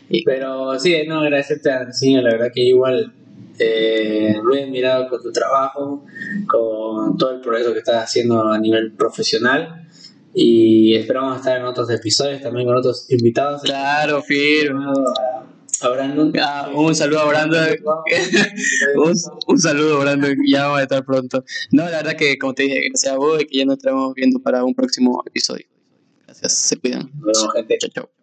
Y- Pero sí, no, agradecerte a señor, la verdad que igual eh, lo he admirado con tu trabajo, con todo el progreso que estás haciendo a nivel profesional y esperamos estar en otros episodios también con otros invitados. Claro, firme. A, a Brandon. Ah, un saludo a Brandon. [LAUGHS] un, un saludo, Brandon. Ya vamos a estar pronto. No, la verdad que, como te dije, gracias a vos y que ya nos estaremos viendo para un próximo episodio. Gracias, se cuidan. Gente. Chao, chao.